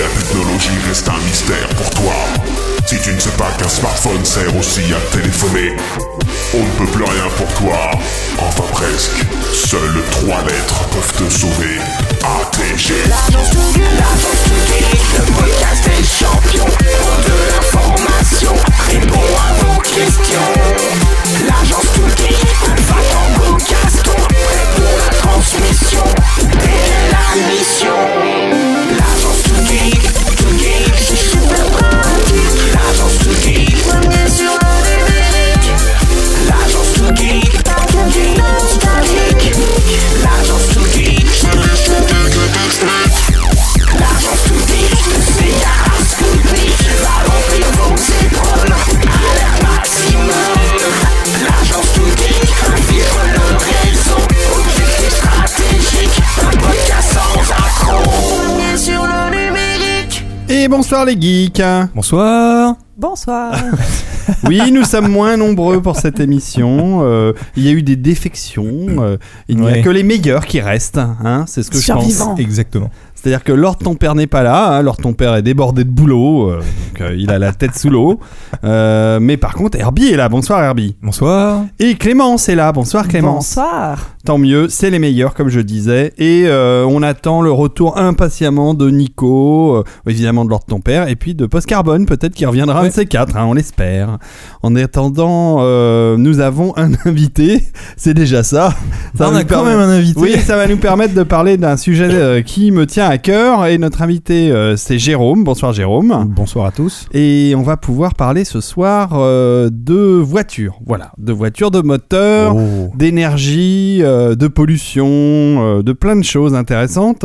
la technologie reste un mystère pour toi. Si tu ne sais pas qu'un smartphone sert aussi à téléphoner, on ne peut plus rien pour toi. Enfin presque. Seules trois lettres peuvent te sauver. ATG. Le podcast des champions pour de l'information. Réponds à vos questions. L'agence tout geek, va en Gaston, prêt pour la transmission. La mission. L'agence Et bonsoir les geeks Bonsoir. Bonsoir. Oui, nous sommes moins nombreux pour cette émission. Euh, il y a eu des défections. euh, il n'y a que les meilleurs qui restent. Hein, c'est ce que je pense. Exactement. C'est-à-dire que Lord ton père n'est pas là. Hein, Lord ton père est débordé de boulot. euh, donc euh, il a la tête sous l'eau. Euh, mais par contre, Herbie est là. Bonsoir Herbie. Bonsoir. Et Clémence est là. Bonsoir Clémence. Bonsoir. Tant mieux, c'est les meilleurs comme je disais. Et euh, on attend le retour impatiemment de Nico, euh, évidemment de Lord ton père, et puis de Post Carbone peut-être qui reviendra un de ces quatre, hein, on l'espère. En attendant, euh, nous avons un invité, c'est déjà ça. Ça on va a nous quand permettre- même un invité. Oui, ça va nous permettre de parler d'un sujet euh, qui me tient à cœur. Et notre invité, euh, c'est Jérôme. Bonsoir Jérôme. Bonsoir à tous. Et on va pouvoir parler ce soir euh, de voitures. Voilà, de voitures, de moteurs Oh. d'énergie, euh, de pollution, euh, de plein de choses intéressantes.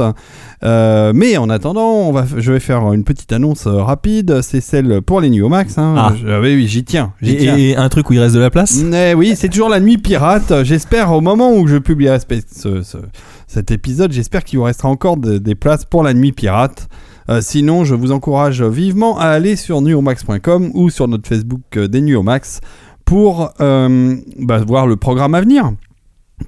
Euh, mais en attendant, on va, je vais faire une petite annonce rapide. C'est celle pour les Nuits au Max. Hein. Ah. Je- oui, j'y tiens. Et, tiens. et un truc où il reste de la place? Mais oui, c'est toujours la nuit pirate. J'espère au moment où je publierai ce- ce- ce- cet épisode, j'espère qu'il vous restera encore de- des places pour la nuit pirate. Euh, sinon, je vous encourage vivement à aller sur nuomax.com ou sur notre Facebook euh, des Nuits au Max pour euh, bah, voir le programme à venir.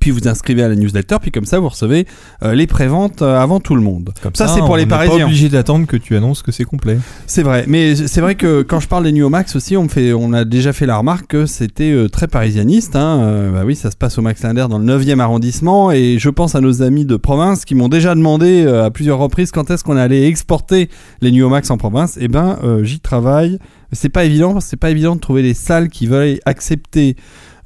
Puis vous inscrivez à la newsletter, puis comme ça vous recevez euh, les préventes euh, avant tout le monde. Comme Ça, c'est pour les n'est pas Parisiens. obligé d'attendre que tu annonces que c'est complet. C'est vrai, mais c'est vrai que quand je parle des au Max aussi, on, me fait, on a déjà fait la remarque que c'était euh, très parisianiste. Hein. Euh, bah oui, ça se passe au Max Linder dans le 9e arrondissement, et je pense à nos amis de province qui m'ont déjà demandé à plusieurs reprises quand est-ce qu'on allait exporter les au Max en province. Eh ben, j'y travaille. C'est pas évident, c'est pas évident de trouver des salles qui veulent accepter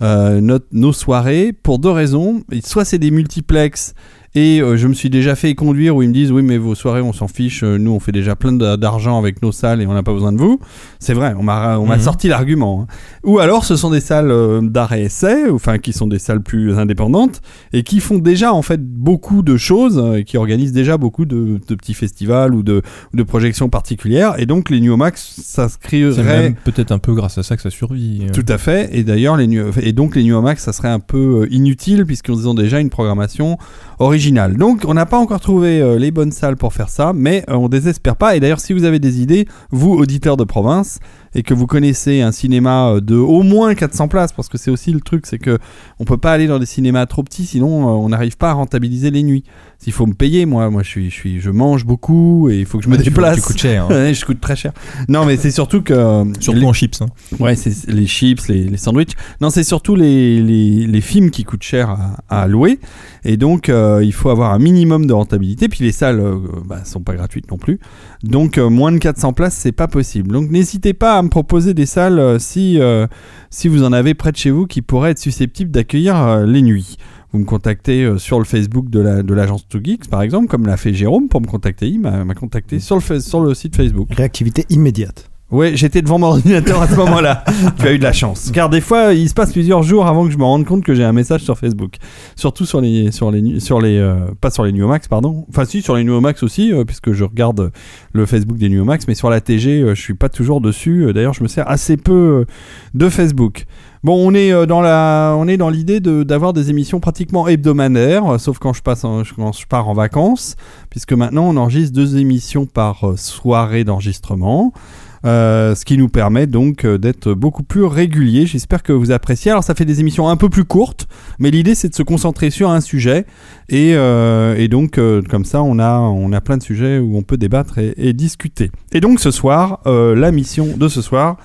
notre- nos soirées pour deux raisons. Soit c'est des multiplex et euh, je me suis déjà fait conduire où ils me disent oui mais vos soirées on s'en fiche, euh, nous on fait déjà plein d'argent avec nos salles et on n'a pas besoin de vous. C'est vrai, on m'a on m'a Mhm. sorti l'argument. hein. Ou alors ce sont des salles euh, d'art et essai, enfin qui sont des salles plus indépendantes et qui font déjà en fait beaucoup de choses et qui organisent déjà beaucoup de, de petits festivals ou de, de projections particulières et donc les New Max s'inscriraient peut-être un peu grâce à ça que ça survit. tout à fait. Et d'ailleurs, les et donc les New Max, ça serait un peu inutile puisqu'ils ont déjà une programmation originale. Donc, on n'a pas encore trouvé euh, les bonnes salles pour faire ça, mais euh, on désespère pas. Et d'ailleurs, si vous avez des idées, vous auditeurs de province, et que vous connaissez un cinéma euh, de au moins 400 places, parce que c'est aussi le truc, c'est que on peut pas aller dans des cinémas trop petits, sinon euh, on n'arrive pas à rentabiliser les nuits. S'il faut me payer, moi, moi, je suis, je suis, je mange beaucoup et il faut que je me Ouais, déplace. Tu coûtes cher. hein. Je coûte très cher. Non, mais c'est surtout que euh, Surtout en chips. hein. Ouais, c'est les chips, les, les sandwichs. Non, c'est surtout les, les, les films qui coûtent cher à, à louer. Et donc, euh, il faut avoir un minimum de rentabilité. Puis les salles euh, bah, sont pas gratuites non plus. Donc, euh, moins de 400 places, c'est pas possible. Donc, n'hésitez pas à me proposer des salles euh, si, euh, si vous en avez près de chez vous qui pourraient être susceptibles d'accueillir euh, les nuits. Vous me contactez sur le Facebook de la de l'agence 2Geeks, par exemple, comme l'a fait Jérôme pour me contacter. Il m'a m'a contacté sur le, sur le site Facebook. Réactivité immédiate. Ouais, j'étais devant mon ordinateur à ce moment-là. tu as eu de la chance. Car des fois, il se passe plusieurs jours avant que je me rende compte que j'ai un message sur Facebook. Surtout sur les, sur les, sur les, euh, pas sur les Nuomax, pardon. Enfin, si, sur les Nuomax aussi, euh, puisque je regarde le Facebook des Nuomax, mais sur la TG, euh, je suis pas toujours dessus. Euh, D'ailleurs, je me sers assez peu euh, de Facebook. Bon, on est euh, dans la, on est dans l'idée de- d'avoir des émissions pratiquement hebdomadaires, euh, sauf quand je passe, en- quand je pars en vacances, puisque maintenant on enregistre deux émissions par euh, soirée d'enregistrement. Euh, ce qui nous permet donc euh, d'être beaucoup plus réguliers. J'espère que vous appréciez. Alors ça fait des émissions un peu plus courtes, mais l'idée c'est de se concentrer sur un sujet et, euh, et donc euh, comme ça on a on a plein de sujets où on peut débattre et, et discuter. Et donc ce soir, la mission de ce soir,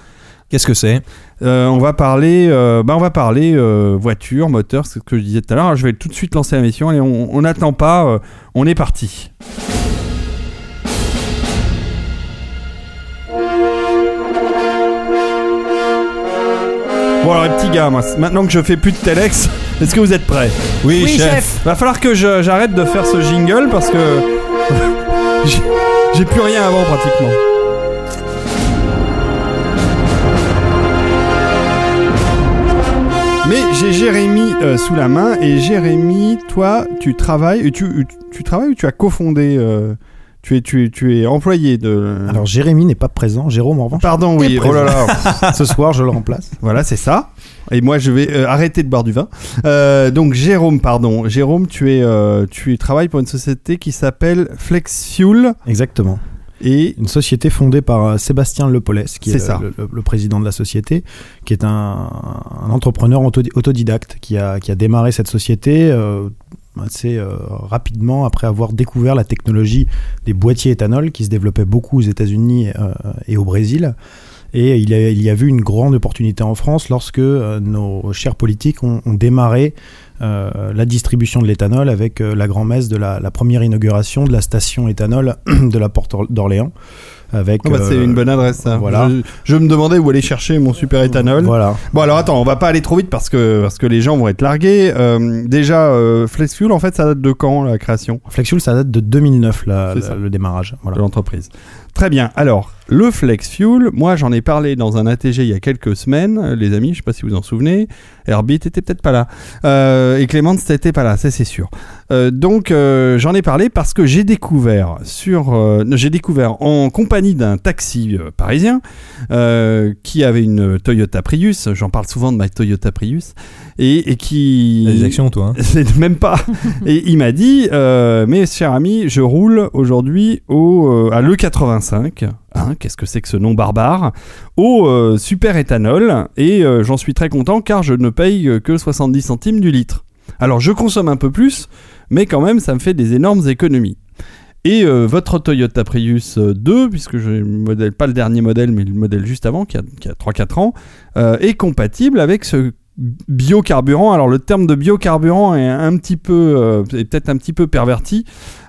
Qu'est-ce que c'est? euh, on va parler, euh, bah on va parler euh, voiture, moteur, c'est ce que je disais tout à l'heure. Je vais tout de suite lancer la mission et on n'attend pas, on est parti. Bon alors les petits gars, moi, maintenant que je fais plus de Telex, est-ce que vous êtes prêts Oui, Oui, chef. Va falloir que je- j'arrête de faire ce jingle parce que j'ai- j'ai plus rien avant pratiquement. Mais j'ai Jérémy euh, sous la main et Jérémy, toi, tu travailles, tu, tu travailles ou tu as cofondé euh, tu, es, tu, es, tu es employé de. Alors Jérémy n'est pas présent, Jérôme en revanche. Pardon, oui. est Oh là là. Ce soir, je le remplace. Voilà, c'est ça. Et moi, je vais euh, arrêter de boire du vin. Euh, donc, Jérôme, pardon. Jérôme, tu es, euh, tu travailles pour une société qui s'appelle FlexFuel. Exactement. Et Une société fondée par Sébastien Lepolès, qui est, C'est ça. Le, le- le président de la société, qui est un, un entrepreneur auto- autodidacte qui a, qui a démarré cette société euh, assez euh, rapidement après avoir découvert la technologie des boîtiers éthanol qui se développait beaucoup aux États-Unis euh, et au Brésil. Et il il y a vu une grande opportunité en France lorsque euh, nos chers politiques ont, démarré la distribution de l'éthanol avec la grand-messe de la première inauguration de la station éthanol de la Porte d'Orléans. Avec, Oh, bah, c'est euh, une bonne adresse, ça. voilà. Je, je me demandais où aller chercher mon super éthanol. Voilà. Bon, alors attends, on va pas aller trop vite parce que, parce que les gens vont être largués. Euh, déjà, euh, FlexFuel, en fait, ça date de quand la création? FlexFuel, ça date de 2009, la- C'est la- ça. le démarrage. Voilà. de l'entreprise Très bien. Alors, le flex fuel, moi j'en ai parlé dans un ATG il y a quelques semaines, les amis, je ne sais pas si vous en souvenez. Herbit était peut-être pas là. Euh, et Clément, n'était pas là, ça c'est sûr. Euh, donc euh, j'en ai parlé parce que j'ai découvert en compagnie d'un taxi parisien qui avait une Toyota Prius, j'en parle souvent de ma Toyota Prius et, qui des actions toi. Hein. Même pas. et il m'a dit mais cher ami, je roule aujourd'hui au à le 85 Hein, qu'est-ce que c'est que ce nom barbare Au euh, super éthanol. Et euh, j'en suis très content car je ne paye que 70 centimes du litre. Alors je consomme un peu plus, mais quand même ça me fait des énormes économies. Et euh, votre Toyota Prius 2, puisque je modèle pas le dernier modèle, mais le modèle juste avant, qui a, 3-4 ans, est compatible avec ce biocarburant. Alors le terme de biocarburant est est peut-être un petit peu perverti,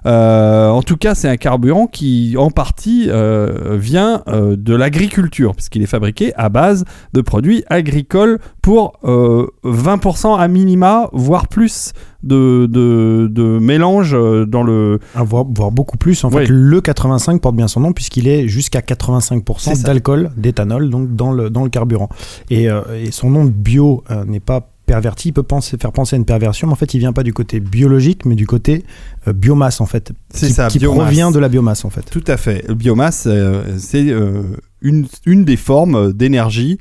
euh, en tout cas, c'est un carburant qui, en partie, euh, vient euh, de l'agriculture, puisqu'il est fabriqué à base de produits agricoles pour euh, 20% à minima, voire plus de, de, de mélange dans le. Ah, voire, voire beaucoup plus. En fait, le 85 porte bien son nom puisqu'il est jusqu'à C'est 85% ça. d'alcool, d'éthanol, donc dans le, dans le carburant. Et, et son nom bio n'est pas perverti, il peut penser, faire penser à une perversion, mais en fait, il vient pas du côté biologique, mais du côté euh, biomasse, en fait. C'est ça, qui biomasse. provient de la biomasse, en fait. Tout à fait. Biomasse, euh, c'est euh, une, une des formes d'énergie.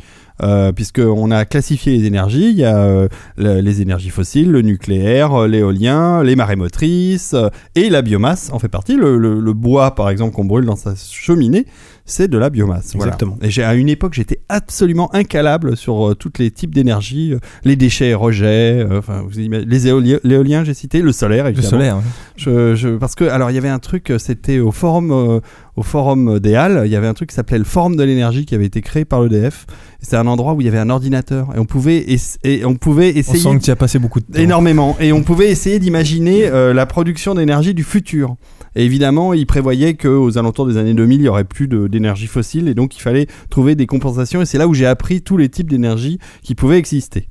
Puisqu'on a classifié les énergies, il y a le- les énergies fossiles, le nucléaire, l'éolien, les marées motrices, et la biomasse en fait partie. Le, le- le bois, par exemple, qu'on brûle dans sa cheminée, c'est de la biomasse. Voilà. Exactement. Et j'ai, à une époque, j'étais absolument incalable sur euh, tous les types d'énergie, euh, les déchets et rejets, euh, enfin, vous imaginez- les éoliens, l'éolien, j'ai cité, le solaire, Le évidemment. solaire. ouais. Je, je- parce que alors il y avait un truc, c'était au forum, au forum des Halles, il y avait un truc qui s'appelait le forum de l'énergie qui avait été créé par l'EDF. C'était un endroit où il y avait un ordinateur et on pouvait et on pouvait On essayer sent que tu as passé beaucoup de temps. énormément et on pouvait essayer d'imaginer la production d'énergie du futur. Évidemment, il prévoyait qu'aux alentours des années 2000, il y aurait plus d'énergie fossile et donc il fallait trouver des compensations. Et c'est là où j'ai appris tous les types d'énergie qui pouvaient exister.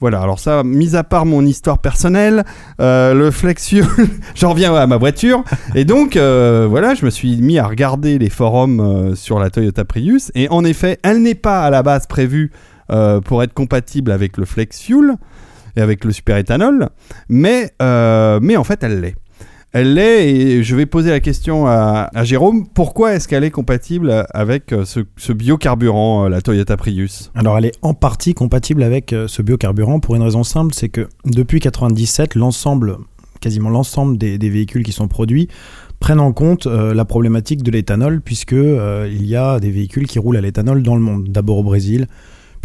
Voilà. Alors ça, mis à part mon histoire personnelle, euh, le flex fuel, j'en reviens à ma voiture. Et donc, euh, voilà, je me suis mis à regarder les forums euh, sur la Toyota Prius. Et en effet, elle n'est pas à la base prévue euh, pour être compatible avec le flex fuel et avec le super éthanol, mais, mais en fait, elle l'est. Elle l'est et je vais poser la question à, Jérôme. Pourquoi est-ce qu'elle est compatible avec euh, ce, biocarburant, euh, la Toyota Prius? Alors elle est en partie compatible avec euh, ce biocarburant pour une raison simple, c'est que depuis 97, l'ensemble, quasiment l'ensemble des, véhicules qui sont produits prennent en compte la problématique de l'éthanol, puisque euh, il y a des véhicules qui roulent à l'éthanol dans le monde, d'abord au Brésil,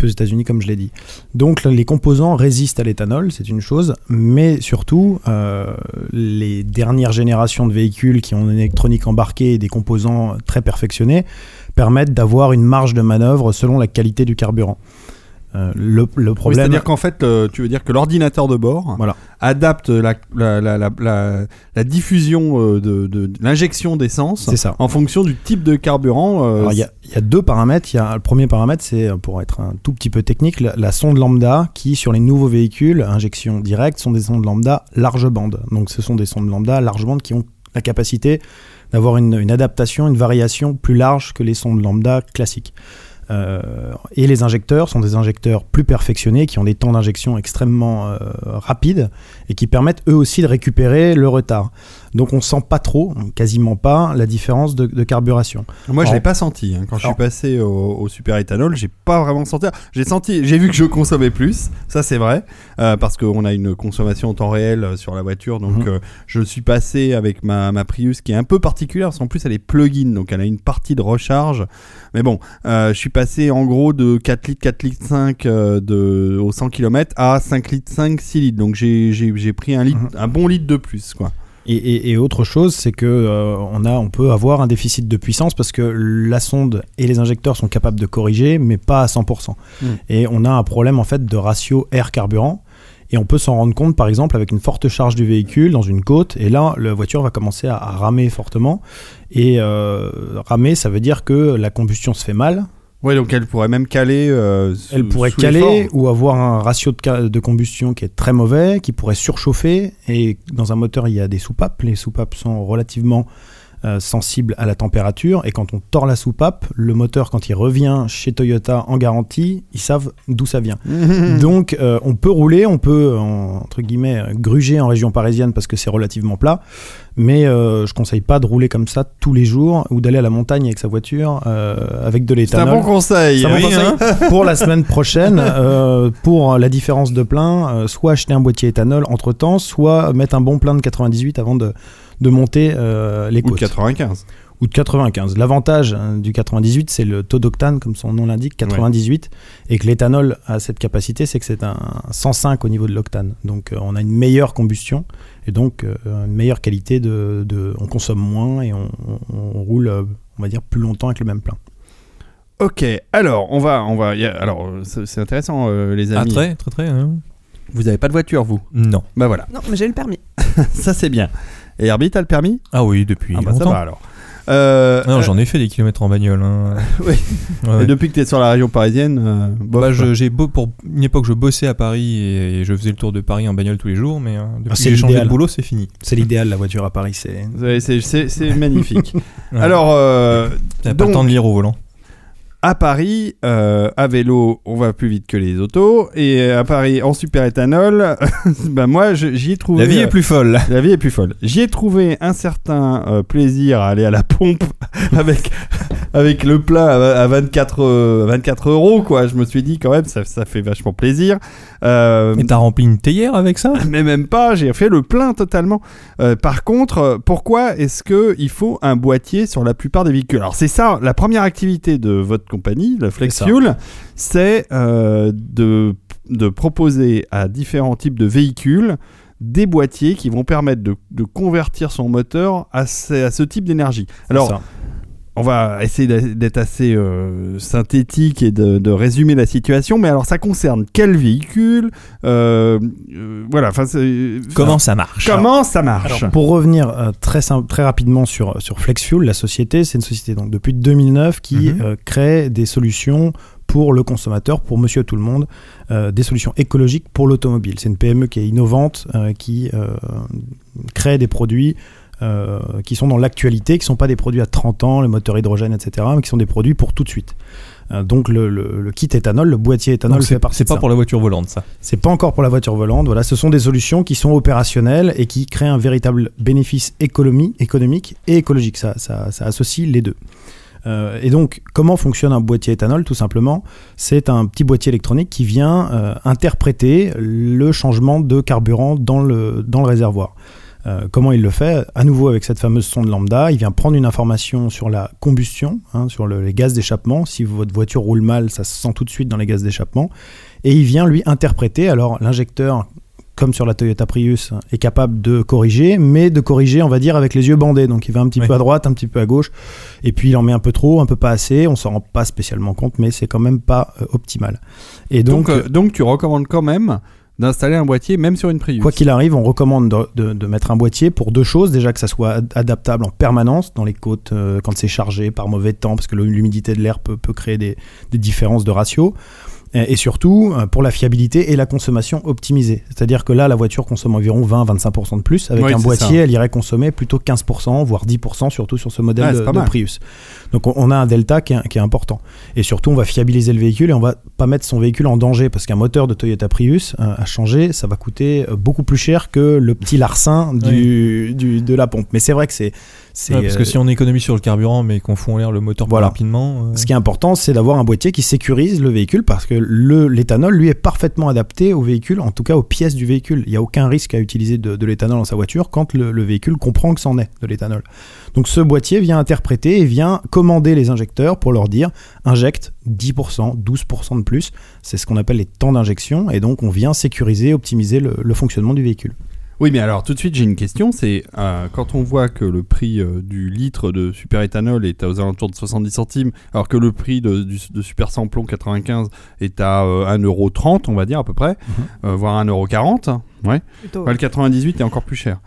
aux États-Unis, comme je l'ai dit. Donc les composants résistent à l'éthanol, c'est une chose, mais surtout, euh, les dernières générations de véhicules qui ont une électronique embarquée et des composants très perfectionnés permettent d'avoir une marge de manœuvre selon la qualité du carburant. Euh, le, le Oui, problème, C'est-à-dire qu'en fait, euh, tu veux dire que l'ordinateur de bord Voilà. adapte la, la, la, la, la- la diffusion euh, de, de, de l'injection d'essence en fonction du type de carburant. euh, Il y, a- il y a deux paramètres. Y a, le premier paramètre, c'est pour être un tout petit peu technique, la, la sonde lambda qui, sur les nouveaux véhicules, injection directe, sont des sondes lambda large bande. Donc ce sont des sondes lambda large bande qui ont la capacité d'avoir une, une adaptation, une variation plus large que les sondes lambda classiques. Euh, et les injecteurs sont des injecteurs plus perfectionnés qui ont des temps d'injection extrêmement euh, rapides et qui permettent eux aussi de récupérer le retard. Donc on sent pas trop, quasiment pas, la différence de, de carburation. Moi, je l'ai pas senti. hein. Quand je suis passé au, au super éthanol, j'ai pas vraiment senti. J'ai senti, j'ai vu que je consommais plus. Ça, c'est vrai, euh, parce qu'on a une consommation en temps réel euh, sur la voiture. Donc, Mhm. euh, je suis passé avec ma, ma Prius, qui est un peu particulière. Parce qu'en plus, elle est plug-in, donc elle a une partie de recharge. Mais bon, euh, je suis passé en gros de 4 litres, 4 litres 5 euh, de, au 100 km à 5 litres 5, 6 litres. Donc, j'ai pris un, litre, Mhm. un bon litre de plus, quoi. Et, et- et autre chose, c'est que euh, on a, on peut avoir un déficit de puissance parce que la sonde et les injecteurs sont capables de corriger, mais pas à 100%. Mm. Et on a un problème en fait de ratio air carburant. Et on peut s'en rendre compte, par exemple, avec une forte charge du véhicule dans une côte. Et là, la voiture va commencer à, à ramer fortement. Et euh, ramer, ça veut dire que la combustion se fait mal. Ouais, donc elle pourrait même caler. euh, sous- Elle pourrait sous caler ou avoir un ratio de combustion qui est très mauvais, qui pourrait surchauffer. Et dans un moteur, il y a des soupapes. Les soupapes sont relativement euh, sensibles à la température. Et quand on tord la soupape, le moteur, quand il revient chez Toyota en garantie, ils savent d'où ça vient. Donc, euh, on peut rouler, on peut, en- entre guillemets, euh, gruger en région parisienne parce que c'est relativement plat. Mais euh, je conseille pas de rouler comme ça tous les jours ou d'aller à la montagne avec sa voiture avec de C'est un l'éthanol. bon conseil. C'est un bon Oui, conseil. hein. pour la semaine prochaine, pour la différence de plein, soit acheter un boîtier éthanol entre temps, soit mettre un bon plein de 98 avant de, de monter euh, les Ou de côtes. 95. Ou de 95. L'avantage hein, du 98, c'est le taux d'octane, comme son nom l'indique, 98, et que l'éthanol a cette capacité, c'est que c'est un 105 au niveau de l'octane. Donc euh, on a une meilleure combustion, et donc euh, une meilleure qualité de, de- On consomme moins et on, on- on roule, euh, on va dire, plus longtemps avec le même plein. Ok, alors on va, on va. a- alors c'est intéressant, euh, les Ah, amis. très, très, très. hein. Vous avez pas de voiture, vous? Non. Bah voilà, Non, mais j'ai le permis. ça c'est bien. Et Herbie, t'as le permis Ah oui, depuis Ah bah ça longtemps. va alors. Euh, Ah non, euh, j'en ai fait des kilomètres en bagnole. hein. Oui. Ouais, et depuis que t'es sur la région parisienne, euh, bof, Bah, je- j'ai beau pour une époque je bossais à Paris et, je faisais le tour de Paris en bagnole tous les jours, mais euh, depuis Ah, c'est que j'ai changé l'idéal. de boulot, c'est fini. C'est l'idéal, la voiture à Paris, c'est... C'est- c'est- c'est c'est magnifique. Ouais. Alors, euh, T'as pas donc- le temps de lire au volant. À Paris, euh, à vélo, on va plus vite que les autos. Et à Paris, en super éthanol, bah moi, j'y ai trouvé. La vie euh, est plus folle. La vie est plus folle. J'y ai trouvé un certain euh, plaisir à aller à la pompe avec, avec le plein à, à 24, euh, 24 euros, quoi. Je me suis dit, quand même, ça, ça fait vachement plaisir. Euh, Et t'as rempli une théière avec ça? Mais même pas, j'ai fait le plein totalement. Euh, par contre, pourquoi est-ce que il faut un boîtier sur la plupart des véhicules? Alors c'est ça, la première activité de votre compagnie, la Flex. Fuel, c'est euh, de, de proposer à différents types de véhicules des boîtiers qui vont permettre de, de convertir son moteur à ce, à ce type d'énergie. Alors, ça. On va essayer d'être assez euh, synthétique et de, de résumer la situation, mais alors ça concerne quel véhicule euh, euh, Voilà, Comment ça marche comment ça marche Alors, pour revenir euh, très, très rapidement sur, sur FlexFuel, la société, c'est une société donc, depuis 2009 qui Mhm. euh, crée des solutions pour le consommateur, pour monsieur tout le monde, euh, des solutions écologiques pour l'automobile. C'est une PME qui est innovante, euh, qui euh, crée des produits euh, qui sont dans l'actualité, qui ne sont pas des produits à 30 ans, le moteur hydrogène, etc., mais qui sont des produits pour tout de suite. Euh, donc le, le- le kit éthanol, le boîtier éthanol Donc, fait C'est partie c'est de pas ça. pour la voiture volante, ça. C'est pas encore pour la voiture volante. Voilà, ce sont des solutions qui sont opérationnelles et qui créent un véritable bénéfice économie, économique et écologique. Ça, ça, ça associe les deux. Euh, et donc, comment fonctionne un boîtier éthanol Tout simplement, c'est un petit boîtier électronique qui vient euh, interpréter le changement de carburant dans le, dans le réservoir. Euh, comment il le fait À nouveau avec cette fameuse sonde lambda, il vient prendre une information sur la combustion, hein, sur le- les gaz d'échappement. Si votre voiture roule mal, ça se sent tout de suite dans les gaz d'échappement. Et il vient lui interpréter. Alors l'injecteur, comme sur la Toyota Prius, est capable de corriger, mais de corriger, on va dire, avec les yeux bandés. Donc il va un petit Oui. peu à droite, un petit peu à gauche, et puis il en met un peu trop, un peu pas assez. On s'en rend pas spécialement compte, mais c'est quand même pas euh, optimal. Et Donc, donc, euh, donc tu recommandes quand même d'installer un boîtier même sur une Prius. Quoi qu'il arrive, on recommande de, de- de mettre un boîtier pour deux choses. Déjà que ça soit ad- adaptable en permanence dans les côtes euh, quand c'est chargé par mauvais temps, parce que l'humidité de l'air peut, peut créer des, des différences de ratio. Et, surtout euh, pour la fiabilité et la consommation optimisée. C'est-à-dire que là, la voiture consomme environ 20-25% de plus. Avec Oui, un boîtier, ça. elle irait consommer plutôt 15%, voire 10%, surtout sur ce modèle de. Prius. Donc on, a un delta qui est, qui est important. Et surtout, on va fiabiliser le véhicule et on va pas mettre son véhicule en danger parce qu'un moteur de Toyota Prius euh, à changer, ça va coûter euh, beaucoup plus cher que le petit larcin du, du- de la pompe. Mais c'est vrai que c'est. Ouais, parce que euh, si on économise sur le carburant mais qu'on fout en l'air le moteur Voilà. plus rapidement. euh, Ce qui est important, c'est d'avoir un boîtier qui sécurise le véhicule parce que l'éthanol, lui, est parfaitement adapté au véhicule, en tout cas aux pièces du véhicule. Il n'y a aucun risque à utiliser de, de l'éthanol dans sa voiture quand le, le véhicule comprend que c'en est de l'éthanol. Donc ce boîtier vient interpréter et vient commander les injecteurs pour leur dire injecte 10%, 12% de plus. C'est ce qu'on appelle les temps d'injection et donc on vient sécuriser, optimiser le, le fonctionnement du véhicule. Oui, mais alors tout de suite, j'ai une question. C'est euh, quand on voit que le prix euh, du litre de superéthanol est aux alentours de 70 centimes, alors que le prix de, du- de super samplon 95 est à euh, 1,30€, on va dire à peu près, euh, voire 1,40€. Ouais. Plutôt. Ouais, le 98 est encore plus cher.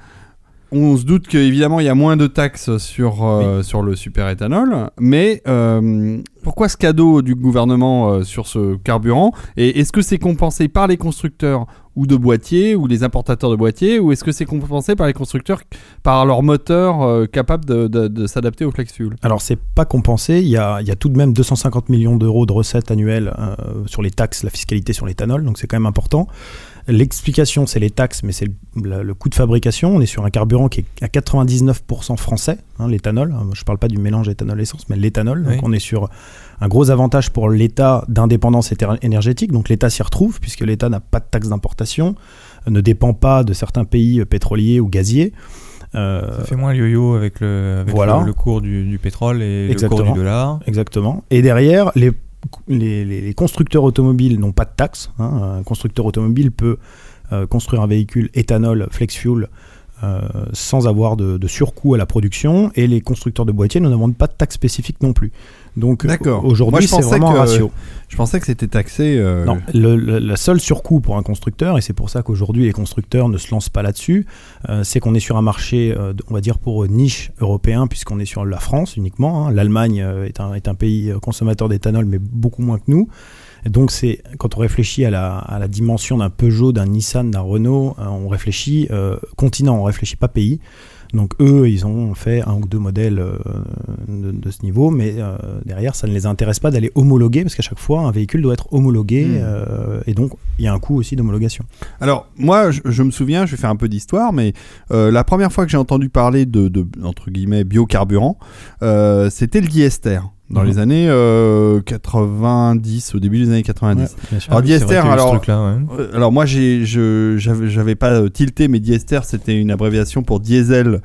On se doute qu'évidemment il y a moins de taxes sur, euh, sur le superéthanol, mais euh, pourquoi ce cadeau du gouvernement euh, sur ce carburant? Et est-ce que c'est compensé par les constructeurs ou de boîtiers ou les importateurs de boîtiers ou est-ce que c'est compensé par les constructeurs par leur moteur euh, capable de, s'adapter au flex fuel? Alors c'est pas compensé, il y a, il y a tout de même 250 millions d'euros de recettes annuelles euh, sur les taxes, la fiscalité sur l'éthanol, donc c'est quand même important. L'explication c'est les taxes, mais c'est le, le- le coût de fabrication. On est sur un carburant qui est à 99% français, hein, l'éthanol. Je parle pas du mélange éthanol-essence, mais l'éthanol. Donc on est sur un gros avantage pour l'État d'indépendance énergétique. Donc l'État s'y retrouve puisque l'État n'a pas de taxe d'importation, euh, ne dépend pas de certains pays euh, pétroliers ou gaziers. Euh, Ça fait moins le yo-yo avec le, avec Voilà. le, le cours du, du pétrole et le Exactement. cours du dollar. Exactement. Et derrière, les, les, constructeurs automobiles n'ont pas de taxes. hein. Un constructeur automobile peut euh, construire un véhicule éthanol flex fuel euh, sans avoir de, de surcoût à la production. Et les constructeurs de boîtiers ne demandent pas de taxes spécifiques non plus. Donc aujourd'hui, c'est vraiment un que- ratio. Je pensais que c'était taxé. euh, Non, le, le- la seule surcoût pour un constructeur, et c'est pour ça qu'aujourd'hui les constructeurs ne se lancent pas là-dessus, euh, c'est qu'on est sur un marché, euh, on va dire pour niche européen, puisqu'on est sur la France uniquement. hein. L'Allemagne euh, est, un, est un pays euh, consommateur d'éthanol, mais beaucoup moins que nous. Donc c'est quand on réfléchit à la, à la dimension d'un Peugeot, d'un Nissan, d'un Renault, euh, on réfléchit euh, continent, on réfléchit pas pays. Donc eux, ils ont fait un ou deux modèles euh, de, de ce niveau, mais euh, derrière, ça ne les intéresse pas d'aller homologuer, parce qu'à chaque fois, un véhicule doit être homologué, Hmm. euh, et donc il y a un coût aussi d'homologation. Alors, moi, je, je me souviens, je vais faire un peu d'histoire, mais la première fois que j'ai entendu parler de, de, entre guillemets, biocarburant, c'était le diester, dans Mhm. les années euh, 90, au début des années 90. Ouais, bien sûr. Alors, Ah oui, diester, alors, ouais. euh, alors moi, j'avais pas euh, tilté, mais diester, c'était une abréviation pour diesel.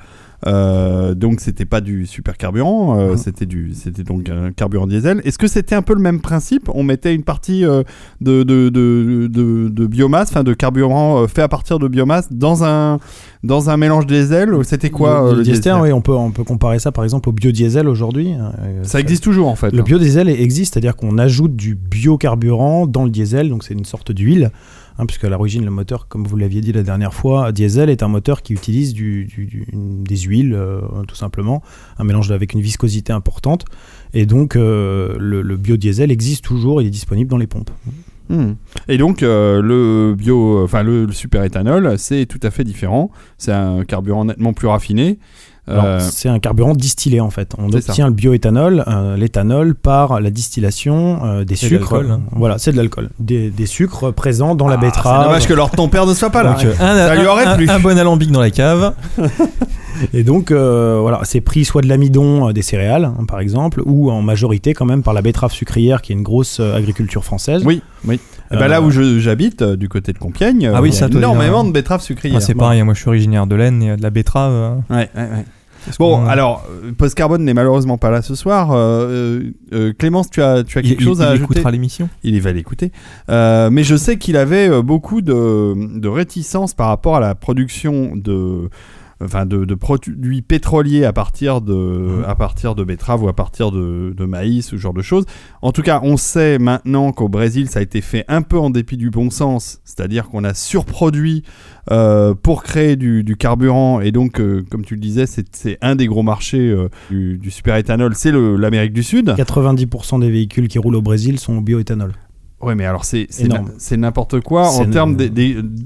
Euh, donc c'était pas du super carburant, euh, c'était du, c'était donc un carburant diesel. Est-ce que c'était un peu le même principe? On mettait une partie euh, de, de, de, de, de biomasse, enfin de carburant fait à partir de biomasse dans un dans un mélange diesel. C'était quoi le, le diester, diesel oui, on peut, on peut comparer ça par exemple au biodiesel aujourd'hui. euh, Ça existe toujours en fait. Le hein. biodiesel existe, c'est-à-dire qu'on ajoute du biocarburant dans le diesel, donc c'est une sorte d'huile, hein, puisque à l'origine le moteur, comme vous l'aviez dit la dernière fois, diesel est un moteur qui utilise des huiles, euh, tout simplement, un mélange avec une viscosité importante, et donc euh, le, biodiesel existe toujours, il est disponible dans les pompes. Hmm. Et donc euh, le bio, enfin le super éthanol, c'est tout à fait différent. C'est un carburant nettement plus raffiné. Euh, c'est un carburant distillé en fait. On ça. obtient le bioéthanol, euh, l'éthanol, par la distillation euh, des C'est de sucres. l'alcool, hein. Voilà, c'est de l'alcool. Des, des sucres présents dans la ah, betterave. C'est dommage que de ton père ne soit pas là. Donc, un, Ça lui aurait un- plu. un bon alambic dans la cave. Et donc, euh, voilà, c'est pris soit de l'amidon euh, des céréales, hein, par exemple, ou en majorité quand même par la betterave sucrière, qui est une grosse euh, agriculture française. Oui, oui. Eh ben Euh, là où je- j'habite, euh, du côté de Compiègne, Ah euh, oui, il y a énormément il de betteraves sucrières. Moi, c'est pareil, moi je suis originaire de l'Aisne et euh, de la betterave. euh, Ouais, ouais, ouais. Bon, alors, euh, Post Carbone n'est malheureusement pas là ce soir. Euh, euh, Clémence, tu as, tu as il, quelque il- chose à il ajouter? écoutera l'émission. Il va l'écouter. Euh, mais je sais qu'il avait euh, beaucoup de, de réticence par rapport à la production de, enfin de, de produits pétroliers à partir de, à partir de betteraves ou à partir de, de maïs, ce genre de choses. En tout cas, on sait maintenant qu'au Brésil, ça a été fait un peu en dépit du bon sens, c'est-à-dire qu'on a surproduit euh, pour créer du, du carburant et donc, euh, comme tu le disais, c'est un des gros marchés euh, du, du superéthanol, c'est l'Amérique du Sud. 90% des véhicules qui roulent au Brésil sont au bioéthanol. Ouais, mais alors c'est n'importe quoi en termes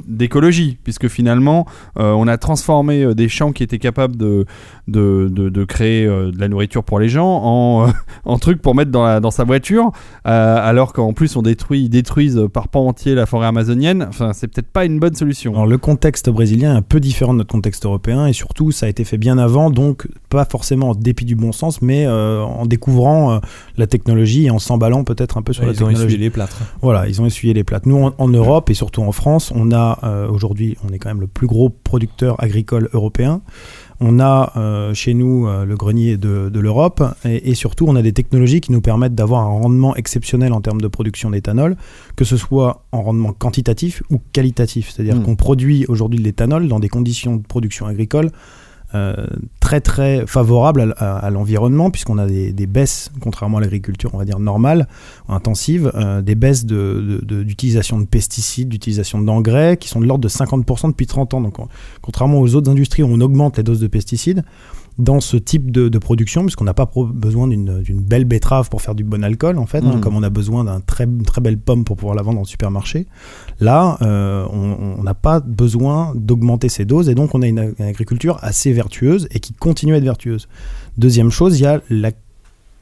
d'écologie, puisque finalement, euh, on a transformé euh, des champs qui étaient capables de, de, de, de créer euh, de la nourriture pour les gens en, en trucs pour mettre dans, la, dans sa voiture, euh, alors qu'en plus on détruit, ils détruisent par pan entier la forêt amazonienne. Enfin, c'est peut-être pas une bonne solution. Alors, le contexte brésilien est un peu différent de notre contexte européen et surtout ça a été fait bien avant, donc pas forcément en dépit du bon sens, mais euh, en découvrant euh, la technologie et en s'emballant peut-être un peu sur Ouais, la ils ont technologie. essuyé les plâtres. Voilà, ils ont essuyé les plates. Nous, en, en Europe et surtout en France, on a euh, aujourd'hui, on est quand même le plus gros producteur agricole européen. On a euh, chez nous euh, le grenier de, de l'Europe et, et surtout, on a des technologies qui nous permettent d'avoir un rendement exceptionnel en termes de production d'éthanol, que ce soit en rendement quantitatif ou qualitatif. C'est-à-dire Mm. qu'on produit aujourd'hui de l'éthanol dans des conditions de production agricole très très favorables à, l'environnement puisqu'on a des, baisses, contrairement à l'agriculture on va dire normale, intensive, euh, des baisses de- de- de- d'utilisation de, pesticides, d'utilisation d'engrais qui sont de l'ordre de 50% depuis 30 ans. Donc on- contrairement aux autres industries où on augmente les doses de pesticides, dans ce type de, de production, puisqu'on n'a pas besoin d'une d'une belle betterave pour faire du bon alcool, en fait, hein, Mhm. comme on a besoin d'un très, très belle pomme pour pouvoir la vendre le supermarché. Là, euh, on on n'a pas besoin d'augmenter ces doses et donc on a une, une agriculture assez vertueuse et qui continue à être vertueuse. Deuxième chose, il y a la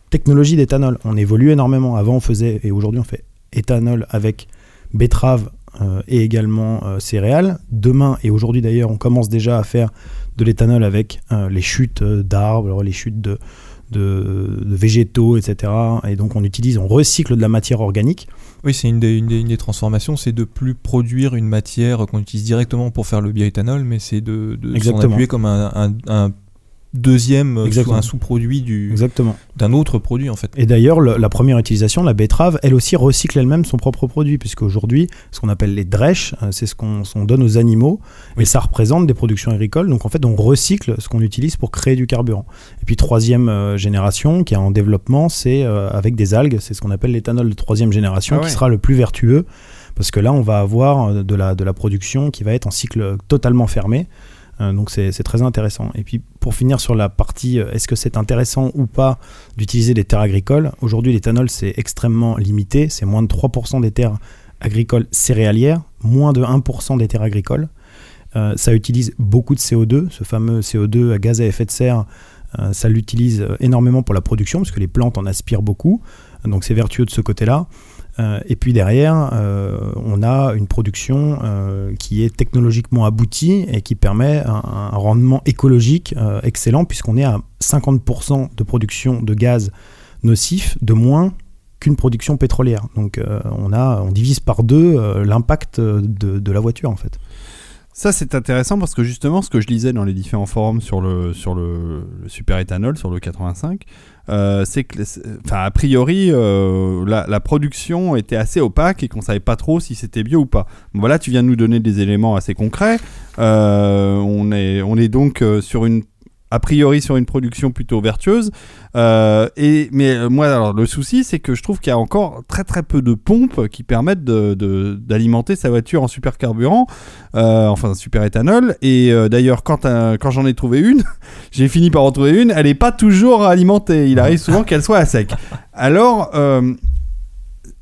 technologie d'éthanol. On évolue énormément. Avant, on faisait, et aujourd'hui, on fait éthanol avec betterave euh, et également euh, céréales. Demain, et aujourd'hui d'ailleurs, on commence déjà à faire de l'éthanol avec euh, les chutes euh, d'arbres, les chutes de, de, de végétaux, etc. Et donc, on utilise, on recycle de la matière organique. Oui, c'est une des, une, des, une des transformations, c'est de plus produire une matière qu'on utilise directement pour faire le bioéthanol, mais c'est de, de s'en appuyer comme un, un- un deuxième, euh, Exactement. un sous-produit du- Exactement. d'un autre produit en fait. Et d'ailleurs, le- la première utilisation, la betterave, elle aussi recycle elle-même son propre produit, puisqu'aujourd'hui, ce qu'on appelle les drèches, euh, c'est ce qu'on ce qu'on donne aux animaux, et ça représente des productions agricoles. Donc en fait, on recycle ce qu'on utilise pour créer du carburant. Et puis troisième euh, génération, qui est en développement, c'est euh, avec des algues, c'est ce qu'on appelle l'éthanol de troisième génération, Ah ouais. qui sera le plus vertueux, parce que là, on va avoir de la, de la production qui va être en cycle totalement fermé. Euh, donc c'est très intéressant. Et puis pour finir sur la partie, euh, est-ce que c'est intéressant ou pas d'utiliser des terres agricoles? Aujourd'hui, l'éthanol, c'est extrêmement limité. C'est moins de 3% des terres agricoles céréalières, moins de 1% des terres agricoles. Euh, ça utilise beaucoup de CO2, ce fameux CO2 à gaz à effet de serre. ça l'utilise énormément pour la production, parce que les plantes en aspirent beaucoup. Donc c'est vertueux de ce côté-là. Euh, et puis derrière, euh, on a une production euh, qui est technologiquement aboutie et qui permet un, rendement écologique excellent, puisqu'on est à 50% de production de gaz nocif de moins qu'une production pétrolière. Donc on, a, on divise par deux l'impact de la voiture en fait. Ça, c'est intéressant parce que justement, ce que je lisais dans les différents forums sur le, sur le, super éthanol, sur le 85, euh, c'est que, enfin, a priori, euh, la, production était assez opaque et qu'on savait pas trop si c'était bio ou pas. Voilà, tu viens de nous donner des éléments assez concrets. Euh, on, est, on est donc sur une a priori sur une production plutôt vertueuse. Euh, et, mais euh, moi, alors, le souci, c'est que je trouve qu'il y a encore très très peu de pompes qui permettent de- de- d'alimenter sa voiture en supercarburant, euh, enfin super éthanol. Et euh, d'ailleurs, quand, quand j'en ai trouvé une, j'ai fini par en trouver une, elle n'est pas toujours alimentée. Il arrive souvent qu'elle soit à sec. Alors,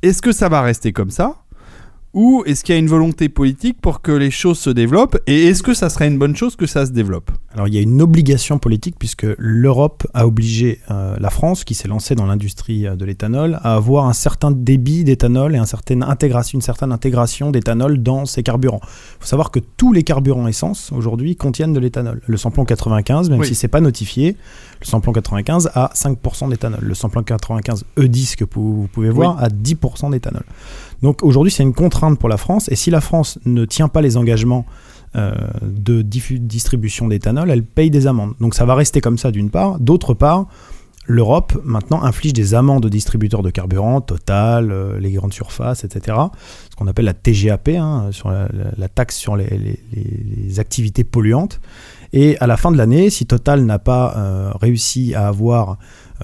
est-ce que ça va rester comme ça? Ou est-ce qu'il y a une volonté politique pour que les choses se développent Et est-ce que ça serait une bonne chose que ça se développe? Alors il y a une obligation politique puisque l'Europe a obligé euh, la France, qui s'est lancée dans l'industrie euh, de l'éthanol, à avoir un certain débit d'éthanol et un certain intégration, une certaine intégration d'éthanol dans ses carburants. Il faut savoir que tous les carburants essence aujourd'hui contiennent de l'éthanol. Le samplon 95, même Oui. si c'est pas notifié, le samplon 95 a 5% d'éthanol. Le samplon 95 E10 que vous vous pouvez voir a 10% d'éthanol. Donc aujourd'hui c'est une contrainte pour la France et si la France ne tient pas les engagements euh, de distribution d'éthanol, elle paye des amendes. Donc ça va rester comme ça d'une part. D'autre part, l'Europe maintenant inflige des amendes aux distributeurs de carburant, Total, euh, les grandes surfaces, etc. Ce qu'on appelle la TGAP, hein, sur la, taxe sur les, activités polluantes. Et à la fin de l'année, si Total n'a pas euh, réussi à avoir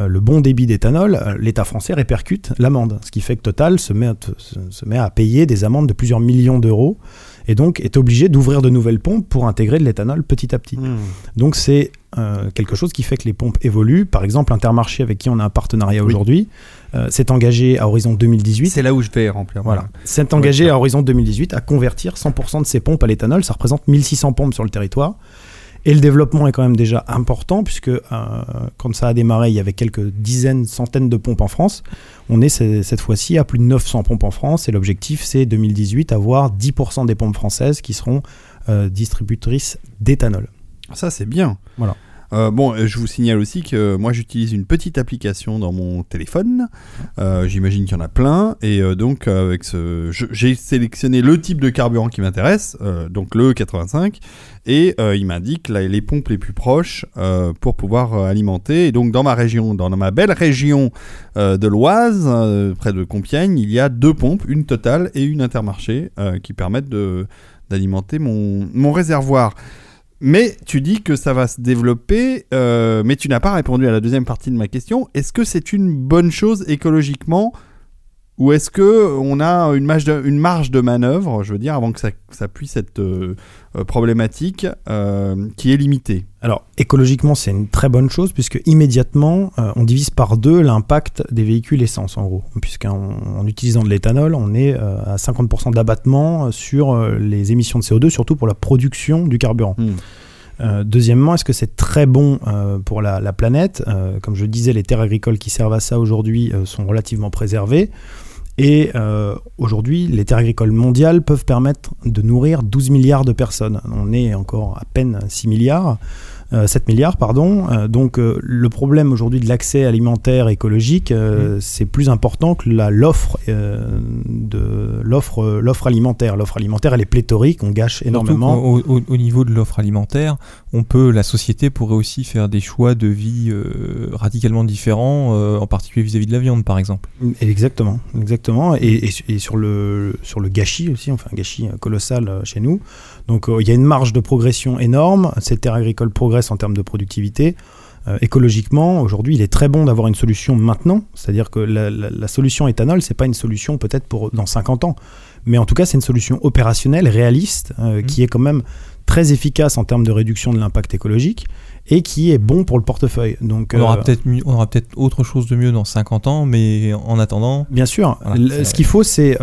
le bon débit d'éthanol, euh, l'État français répercute l'amende. Ce qui fait que Total se met, à, se, se met à payer des amendes de plusieurs millions d'euros et donc est obligé d'ouvrir de nouvelles pompes pour intégrer de l'éthanol petit à petit. Hmm. Donc c'est euh, quelque chose qui fait que les pompes évoluent. Par exemple, Intermarché avec qui on a un partenariat Oui. aujourd'hui euh, s'est engagé à horizon 2018. C'est là où je vais remplir. Voilà. S'est engagé à horizon 2018 à convertir 100% de ses pompes à l'éthanol. Ça représente 1600 pompes sur le territoire. Et le développement est quand même déjà important puisque euh, quand ça a démarré, il y avait quelques dizaines, centaines de pompes en France. On est ce- cette fois-ci à plus de 900 pompes en France et l'objectif c'est 2018 avoir 10% des pompes françaises qui seront euh, distributrices d'éthanol. Ça, c'est bien. Voilà. Euh, bon, euh, je vous signale aussi que moi j'utilise une petite application dans mon téléphone. Euh, J'imagine qu'il y en a plein. Et donc, avec ce, j'ai sélectionné le type de carburant qui m'intéresse, donc le 85. Et il m'indique les pompes les plus proches pour pouvoir alimenter. Et donc, dans ma région, dans ma belle région de l'Oise, près de Compiègne, il y a deux pompes, une totale et une intermarché, qui permettent d'alimenter mon réservoir. Mais tu dis que ça va se développer, euh, mais tu n'as pas répondu à la deuxième partie de ma question. Est-ce que c'est une bonne chose écologiquement ou est-ce que on a une marge de, une marge de manœuvre, je veux dire, avant que ça, puisse être euh, euh, problématique, euh, qui est limitée? Alors écologiquement c'est une très bonne chose puisque immédiatement euh, on divise par deux l'impact des véhicules essence en gros. Puisqu'en en utilisant de l'éthanol on est à 50% d'abattement sur les émissions de CO2 surtout pour la production du carburant. Hmm. Euh, deuxièmement, est-ce que c'est très bon euh, pour la, la planète? Euh, Comme je disais, les terres agricoles qui servent à ça aujourd'hui sont relativement préservées. Et euh, aujourd'hui, les terres agricoles mondiales peuvent permettre de nourrir 12 milliards de personnes. On est encore à peine 6 milliards. Euh, 7 milliards, pardon. Euh, donc euh, le problème aujourd'hui de l'accès alimentaire écologique, euh, c'est plus important que l'offre euh, de l'offre euh, l'offre alimentaire. L'offre alimentaire, elle est pléthorique, on gâche énormément. au, au niveau de l'offre alimentaire, on peut, la société pourrait aussi faire des choix de vie euh, radicalement différents, euh, en particulier vis-à-vis de la viande, par exemple. Exactement, exactement. Et, et- et sur, le, sur le gâchis aussi, on fait un gâchis euh, colossal euh, chez nous. Donc euh, il y a une marge de progression énorme. Ces terres agricoles en termes de productivité. Euh, écologiquement, aujourd'hui, il est très bon d'avoir une solution maintenant. C'est-à-dire que la, la- la solution éthanol, c'est pas une solution peut-être pour dans 50 ans. Mais en tout cas, c'est une solution opérationnelle, réaliste, euh, Mhm. qui est quand même très efficace en termes de réduction de l'impact écologique et qui est bon pour le portefeuille. Donc, On aura euh, peut-être mieux- on aura peut-être autre chose de mieux dans 50 ans, mais en attendant, Bien sûr. Voilà, ce qu'il faut, c'est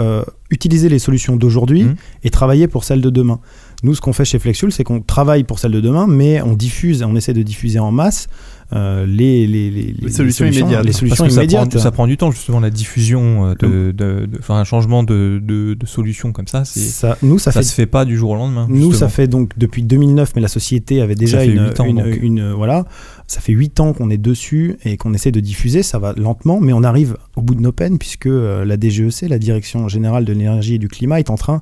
utiliser les solutions d'aujourd'hui Mhm. et travailler pour celles de demain. Nous, ce qu'on fait chez Flexfuel, c'est qu'on travaille pour celles de demain, mais on diffuse, on essaie de diffuser en masse euh, les, les, les, les solutions immédiates. Les parce solutions ça immédiates. prend, ça prend du temps justement la diffusion, euh, de, de- un changement de, de, de solution comme ça, c'est Ça- nous, ça, ça, fait se fait pas du jour au lendemain. Nous, ça fait donc depuis 2009, mais la société avait déjà ans, une- voilà, ça fait 8 ans qu'on est dessus et qu'on essaie de diffuser. Ça va lentement, mais on arrive au bout de nos peines puisque euh, la DGEC, la Direction générale de l'énergie et du climat, est en train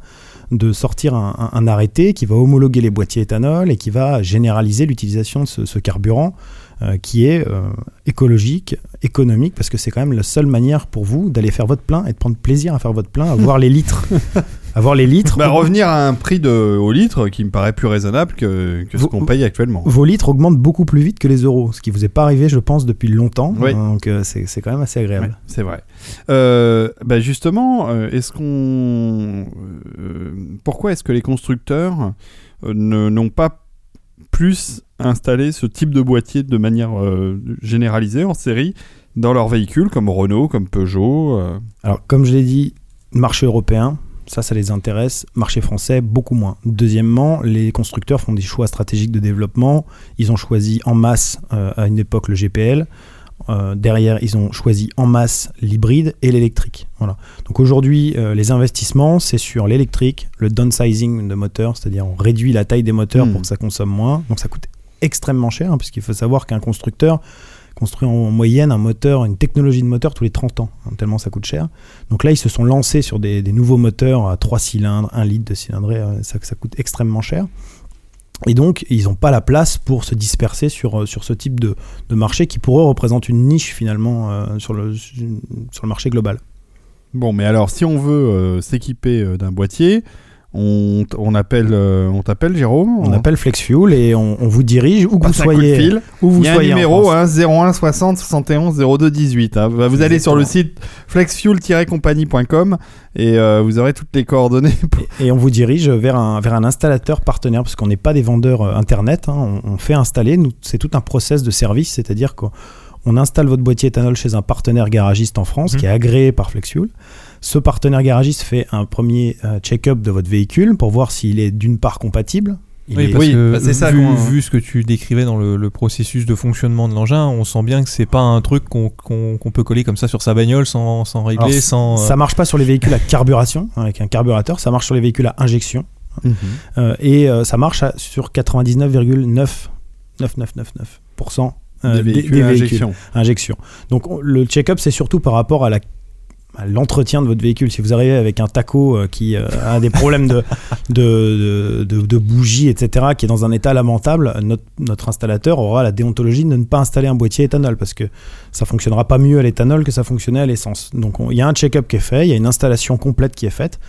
de sortir un, un- un arrêté qui va homologuer les boîtiers éthanol et qui va généraliser l'utilisation de ce, ce carburant euh, qui est euh, écologique, économique, parce que c'est quand même la seule manière pour vous d'aller faire votre plein et de prendre plaisir à faire votre plein, à voir les litres. à voir les litres. Bah, revenir à un prix de, au litre qui me paraît plus raisonnable que, que ce qu'on paye actuellement. vos litres augmentent beaucoup plus vite que les euros, ce qui vous est pas arrivé, je pense, depuis longtemps. Oui. Donc euh, c'est quand même assez agréable. c'est vrai. Euh, bah justement, euh, est-ce qu'on, euh, pourquoi est-ce que les constructeurs n'ont pas plus installé ce type de boîtier de manière généralisée en série dans leurs véhicules, comme Renault, comme Peugeot Alors comme je l'ai dit, marché européen, Ça, ça les intéresse. Marché français, beaucoup moins. Deuxièmement, les constructeurs font des choix stratégiques de développement. Ils ont choisi en masse euh, à une époque le GPL. Euh, derrière, ils ont choisi en masse l'hybride et l'électrique. Voilà. Donc aujourd'hui, euh, les investissements, c'est sur l'électrique, le downsizing de moteurs, c'est-à-dire on réduit la taille des moteurs Hmm. pour que ça consomme moins. Donc ça coûte extrêmement cher, hein, puisqu'il faut savoir qu'un constructeur construit en moyenne un moteur, une technologie de moteur tous les 30 ans, hein, tellement ça coûte cher. Donc là, ils se sont lancés sur des, nouveaux moteurs à 3 cylindres, 1 litre de cylindrée, euh, ça, coûte extrêmement cher. Et donc, ils n'ont pas la place pour se disperser sur, euh, ce type de, marché qui, pour eux, représente une niche finalement euh, sur, le, marché global. Bon, mais alors, si on veut s'équiper d'un boîtier, on, on appelle, euh, on t'appelle Jérôme. On appelle FlexFuel et on, on vous dirige où que vous soyez. Où vous Il y a un soyez numéro hein, 01 60 71 02 18. hein. Bah, Vous allez sur le site flexfuel-compagnie.com et euh, vous aurez toutes les coordonnées. Et on vous dirige vers un, vers un installateur partenaire, parce qu'on n'est pas des vendeurs euh, Internet. hein. on, on fait installer, c'est tout un process de service, c'est-à-dire qu'on on installe votre boîtier éthanol chez un partenaire garagiste en France Mhm. qui est agréé par FlexFuel. Ce partenaire garagiste fait un premier euh, check-up de votre véhicule pour voir s'il est d'une part compatible. Il Oui, parce Oui, que bah, c'est ça vu, ce que tu décrivais dans le, le processus de fonctionnement de l'engin, on sent bien que c'est pas un truc qu'on peut coller comme ça sur sa bagnole sans, sans régler, Alors, sans. euh, Ça marche pas sur les véhicules à carburation, hein, avec un carburateur, ça marche sur les véhicules à injection. Euh, et euh, ça marche à- sur 99,99999% euh, des véhicules injection. injection. Donc on- le check-up, c'est surtout par rapport à la l'entretien de votre véhicule. Si vous arrivez avec un taco euh, qui euh, a des problèmes de, de, de, bougies, etc., qui est dans un état lamentable, notre, notre installateur aura la déontologie de ne pas installer un boîtier éthanol parce que ça fonctionnera pas mieux à l'éthanol que ça fonctionnait à l'essence. Donc on- il y a un check-up qui est fait, il y a une installation complète qui est faite,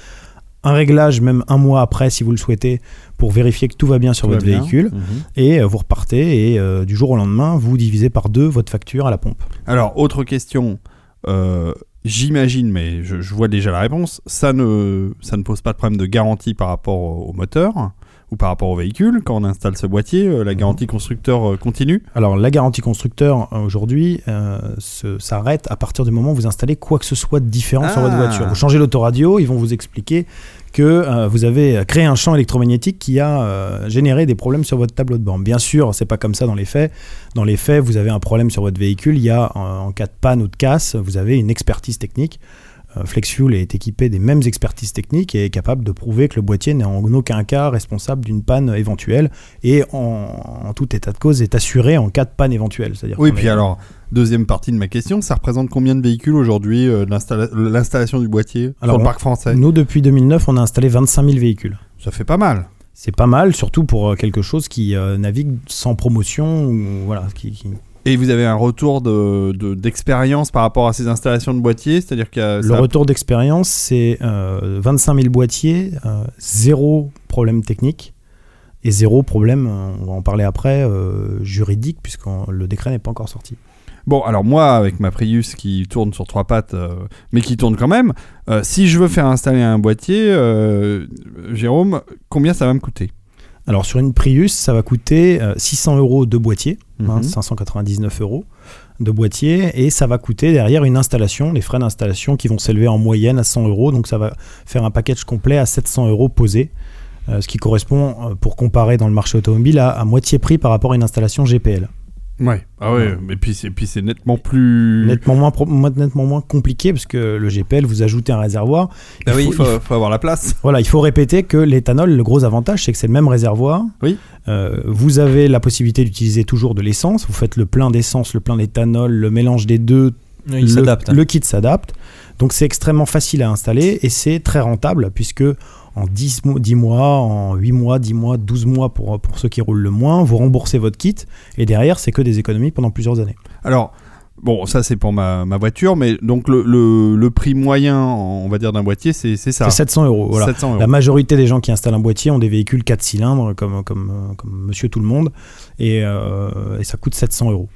un réglage même un mois après si vous le souhaitez pour vérifier que tout va bien sur Tout votre véhicule Mhm. et euh, vous repartez et euh, du jour au lendemain vous divisez par deux votre facture à la pompe. Alors, autre question. euh, J'imagine, mais je, je vois déjà la réponse. Ça ne, ça ne pose pas de problème de garantie par rapport au, moteur ou par rapport au véhicule. Quand on installe ce boîtier, euh, la garantie constructeur euh, continue. Alors la garantie constructeur euh, aujourd'hui euh, s'arrête à partir du moment où vous installez quoi que ce soit de différent sur votre Ah. voiture. Vous changez l'autoradio, ils vont vous expliquer que euh, vous avez créé un champ électromagnétique qui a euh, généré des problèmes sur votre tableau de bord. Bien sûr, c'est pas comme ça dans les faits. Dans les faits, vous avez un problème sur votre véhicule, il y a en, en cas de panne ou de casse, vous avez une expertise technique. Euh, FlexFuel est équipé des mêmes expertises techniques et est capable de prouver que le boîtier n'est en aucun cas responsable d'une panne éventuelle et en, en tout état de cause est assuré en cas de panne éventuelle. C'est-à-dire Oui, puis est- alors, deuxième partie de ma question, ça représente combien de véhicules aujourd'hui, euh, l'installa- l'installation du boîtier Alors, sur le parc français? Nous, depuis 2009, on a installé 25 000 véhicules. Ça fait pas mal. C'est pas mal, surtout pour euh, quelque chose qui euh, navigue sans promotion. Ou, voilà, qui, qui- Et vous avez un retour de- de- d'expérience par rapport à ces installations de boîtiers C'est-à-dire a Le retour d'expérience, c'est euh, 25 000 boîtiers, euh, zéro problème technique et zéro problème, euh, on va en parler après, euh, juridique, puisque le décret n'est pas encore sorti. Bon, alors moi, avec ma Prius qui tourne sur trois pattes, euh, mais qui tourne quand même, euh, si je veux faire installer un boîtier, euh, Jérôme, combien ça va me coûter? Alors sur une Prius, ça va coûter euh, 600 euros de boîtier, hein, Mhm. 599 euros de boîtier, et ça va coûter derrière une installation, les frais d'installation qui vont s'élever en moyenne à 100 euros, donc ça va faire un package complet à 700 euros posé, euh, ce qui correspond, euh, pour comparer dans le marché automobile, à, à moitié prix par rapport à une installation GPL. Ouais. Ah ouais, Ouais. mais puis c'est puis c'est nettement plus. Nettement moins, pro- nettement moins compliqué, parce que le GPL, vous ajoutez un réservoir. Ah oui, il faut, il faut avoir la place. Voilà, il faut répéter que l'éthanol, le gros avantage, c'est que c'est le même réservoir. Oui. Euh, vous avez la possibilité d'utiliser toujours de l'essence. Vous faites le plein d'essence, le plein d'éthanol, le mélange des deux. il le, s'adapte. hein. Le kit s'adapte. Donc c'est extrêmement facile à installer et c'est très rentable puisque en 10, mo- 10 mois, en 8 mois, 10 mois, 12 mois pour, pour ceux qui roulent le moins, vous remboursez votre kit et derrière c'est que des économies pendant plusieurs années. Alors, bon, ça c'est pour ma, ma voiture, mais donc le, le, le prix moyen, on va dire, d'un boîtier, c'est c'est ça. C'est 700 euros. Voilà. 700 euros. La majorité des gens qui installent un boîtier ont des véhicules 4 cylindres, comme, comme, euh, comme monsieur tout le monde, et, euh, et ça coûte 700 euros.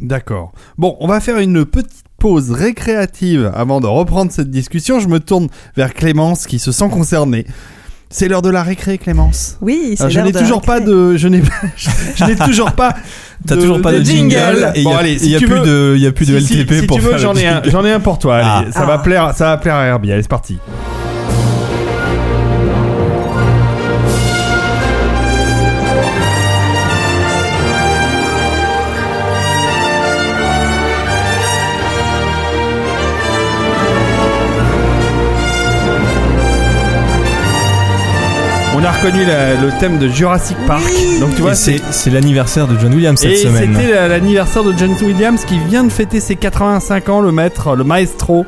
D'accord. Bon, on va faire une petite pause récréative avant de reprendre cette discussion. Je me tourne vers Clémence qui se sent concernée. C'est l'heure de la récré, Clémence. Oui, c'est Alors, je l'heure n'ai de toujours la pas récré. de, je n'ai, je, je n'ai toujours pas. T'as toujours pas de, jingle, et il Bon, y a, allez, si y a tu plus veux- de, il y a plus de Si- si- LTP si, pour tu veux, faire j'en ai un, j'en ai un pour toi. Allez, Ah. ça va Ah. plaire, ça va plaire à Herbie. Allez, c'est parti. Reconnu la- le thème de Jurassic Park. Donc tu Et vois, c'est c'est c'est l'anniversaire de John Williams cette et semaine. c'était la- l'anniversaire de John Williams qui vient de fêter ses 85 ans, le maître, le maestro.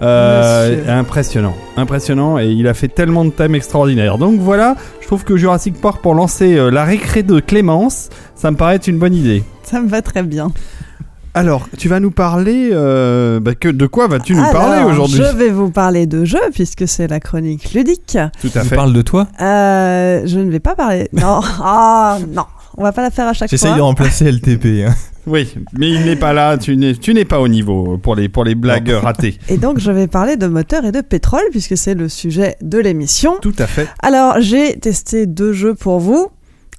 Euh, Monsieur. impressionnant, impressionnant, et il a fait tellement de thèmes extraordinaires. Donc voilà, je trouve que Jurassic Park pour lancer euh, la récré de Clémence, ça me paraît être une bonne idée. Ça me va très bien. Alors, tu vas nous parler euh, bah, que de quoi vas-tu nous Alors, parler aujourd'hui Je vais vous parler de jeux puisque c'est la chronique ludique. Tout à Tu fait. parles de toi? Euh, je ne vais pas parler. Non, ah non, on va pas la faire à chaque J'essaye fois. de remplacer LTP. hein. Oui, mais il n'est pas là, tu n'es tu n'es pas au niveau pour les pour les blagues ratées. Et donc je vais parler de moteur et de pétrole puisque c'est le sujet de l'émission. Tout à fait. Alors j'ai testé deux jeux pour vous,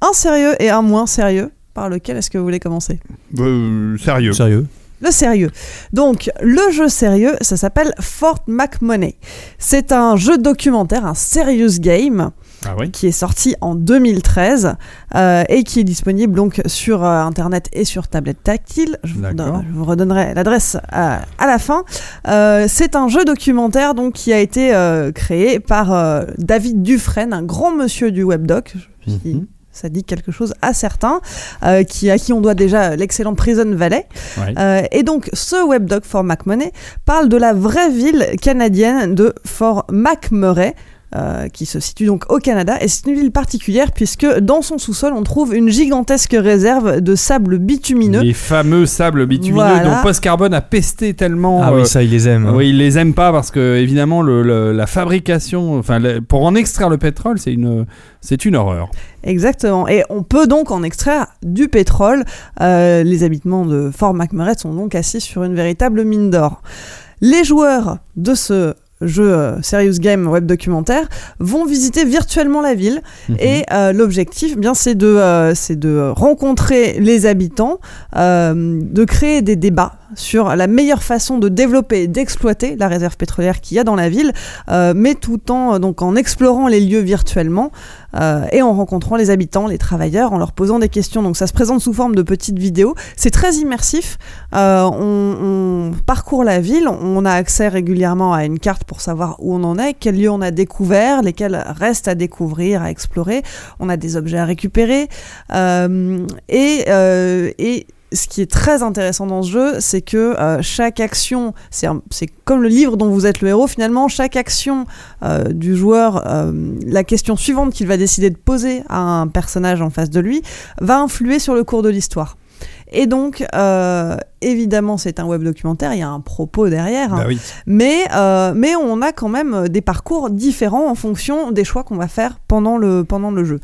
un sérieux et un moins sérieux. Par lequel est-ce que vous voulez commencer Euh, sérieux. Sérieux Le sérieux. Donc, le jeu sérieux, ça s'appelle Fort McMoney. C'est un jeu documentaire, un serious game, Ah oui. qui est sorti en 2013 euh, et qui est disponible donc sur euh, Internet et sur tablette tactile. Je vous, D'accord. redonne- je vous redonnerai l'adresse à, à la fin. Euh, c'est un jeu documentaire donc qui a été euh, créé par euh, David Dufresne, un grand monsieur du webdoc. Mhm. Ça dit quelque chose à certains, euh, qui, à qui on doit déjà l'excellent Prison Valley. Ouais. Euh, et donc, ce webdoc Fort McMoney parle de la vraie ville canadienne de Fort McMurray. Euh, qui se situe donc au Canada et c'est une ville particulière puisque dans son sous-sol on trouve une gigantesque réserve de sable bitumineux. Les fameux sables bitumineux Voilà. dont Post Carbone a pesté tellement. Ah euh, oui, ça, ils les aiment. hein. oui, ils les aiment pas parce que évidemment le, le- la fabrication, enfin le- pour en extraire le pétrole, c'est une c'est une horreur. Exactement. Et on peut donc en extraire du pétrole. Euh, les habitements de Fort McMurray sont donc assis sur une véritable mine d'or. Les joueurs de ce jeu euh, Serious Game web documentaire vont visiter virtuellement la ville Mhm. et euh, l'objectif eh bien c'est de euh, c'est de rencontrer les habitants de créer des débats sur la meilleure façon de développer et d'exploiter la réserve pétrolière qu'il y a dans la ville euh, mais tout en donc en explorant les lieux virtuellement euh, et en rencontrant les habitants, les travailleurs, en leur posant des questions. Donc ça se présente sous forme de petites vidéos. C'est très immersif. Euh, on, on parcourt la ville, on a accès régulièrement à une carte pour savoir où on en est, quels lieux on a découvert, lesquels restent à découvrir, à explorer. On a des objets à récupérer. Euh, et, euh, et ce qui est très intéressant dans ce jeu, c'est que euh, chaque action, c'est comme le livre dont vous êtes le héros, finalement, chaque action euh, du joueur, euh, la question suivante qu'il va décider de poser à un personnage en face de lui, va influer sur le cours de l'histoire. Et donc, euh, évidemment, c'est un web documentaire, il y a un propos derrière, hein. Bah oui. mais, euh, mais on a quand même des parcours différents en fonction des choix qu'on va faire pendant le, pendant le jeu.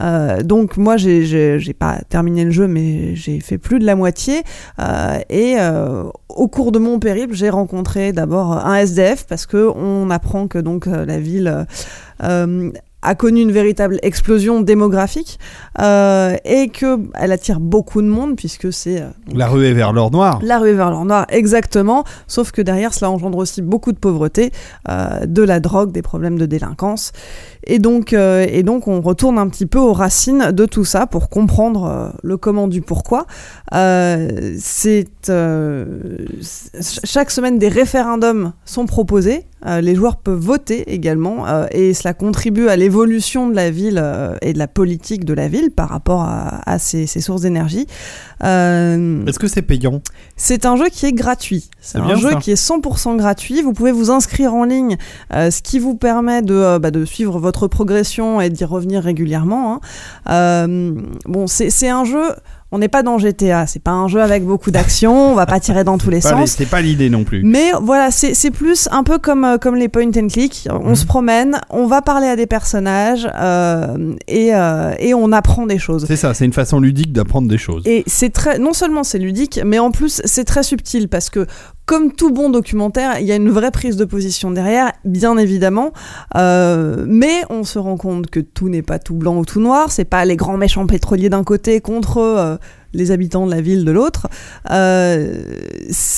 Euh, donc moi, j'ai- pas terminé le jeu, mais j'ai fait plus de la moitié. Euh, et euh, au cours de mon périple, j'ai rencontré d'abord un SDF parce que on apprend que donc euh, la ville euh, a connu une véritable explosion démographique euh, et que elle attire beaucoup de monde puisque c'est euh, La ruée vers l'or noir. la ruée vers l'or noir, exactement. Sauf que derrière, cela engendre aussi beaucoup de pauvreté, euh, de la drogue, des problèmes de délinquance. Et donc, euh, et donc, on retourne un petit peu aux racines de tout ça pour comprendre le comment du pourquoi. C'est chaque semaine des référendums sont proposés. Euh, les joueurs peuvent voter également, euh, et cela contribue à l'évolution de la ville euh, et de la politique de la ville par rapport à, à ces, ces sources d'énergie. Est-ce que c'est payant? c'est un jeu qui est gratuit. C'est un jeu ça. qui est 100% gratuit. Vous pouvez vous inscrire en ligne, ce qui vous permet de, bah, de suivre votre progression et d'y revenir régulièrement. hein. Bon, c'est un jeu. On n'est pas dans GTA. C'est pas un jeu avec beaucoup d'action. On va pas tirer dans tous les sens. C'est pas l'idée non plus. Mais voilà, c'est plus un peu comme, euh, comme les point and click. On Mhm. se promène, on va parler à des personnages euh, et, euh, et on apprend des choses. C'est ça, c'est une façon ludique d'apprendre des choses. Et c'est très, non seulement c'est ludique, mais en plus c'est très subtil parce que comme tout bon documentaire, il y a une vraie prise de position derrière, bien évidemment, euh, mais on se rend compte que tout n'est pas tout blanc ou tout noir. C'est pas les grands méchants pétroliers d'un côté contre euh, les habitants de la ville de l'autre. Euh,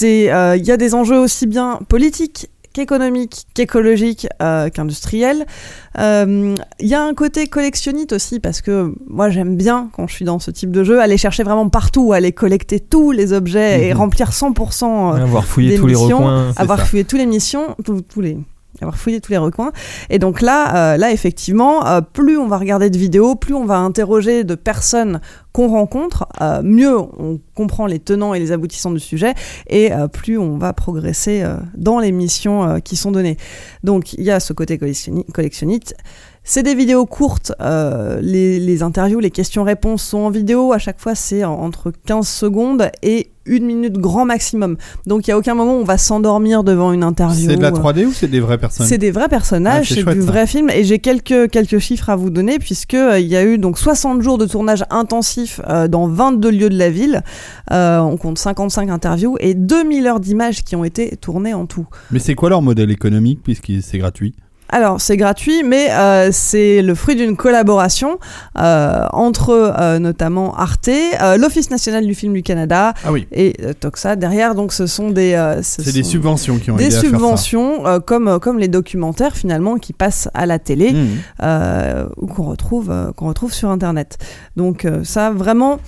il y a des enjeux aussi bien politiques qu'économiques, qu'écologiques, euh, qu'industriels. Euh, Il y a un côté collectionnite aussi parce que moi j'aime bien quand je suis dans ce type de jeu aller chercher vraiment partout, aller collecter tous les objets et Mhm. remplir 100% euh, Avoir fouillé tous les missions, recoins. avoir ça. fouillé tous les missions, tous, tous les avoir fouillé tous les recoins. Et donc là, euh, là effectivement, euh, plus on va regarder de vidéos, plus on va interroger de personnes qu'on rencontre, euh, mieux on comprend les tenants et les aboutissants du sujet, et plus on va progresser dans les missions qui sont données. Donc il y a ce côté collectionni- collectionniste. C'est des vidéos courtes, euh, les, les interviews, les questions-réponses sont en vidéo, à chaque fois c'est en- entre 15 secondes et une minute grand maximum. Donc il n'y a aucun moment où on va s'endormir devant une interview. C'est de la euh, 3D ou c'est des vraies personnes c'est des vrais Ah, personnages, c'est du ça. vrai film et j'ai quelques quelques chiffres à vous donner puisque euh, il y a eu donc 60 jours de tournage intensif euh, dans 22 lieux de la ville. Euh, on compte 55 interviews et 2000 heures d'images qui ont été tournées en tout. Mais c'est quoi leur modèle économique puisque c'est gratuit? Alors c'est gratuit, mais euh, c'est le fruit d'une collaboration euh, entre euh, notamment Arte, l'Office national du film du Canada Ah oui. et Toxa. Derrière, donc ce sont des ce C'est des subventions qui ont des aidé à faire ça. subventions comme comme les documentaires finalement qui passent à la télé. Mmh. euh, ou qu'on retrouve, qu'on retrouve sur Internet. Donc ça, vraiment,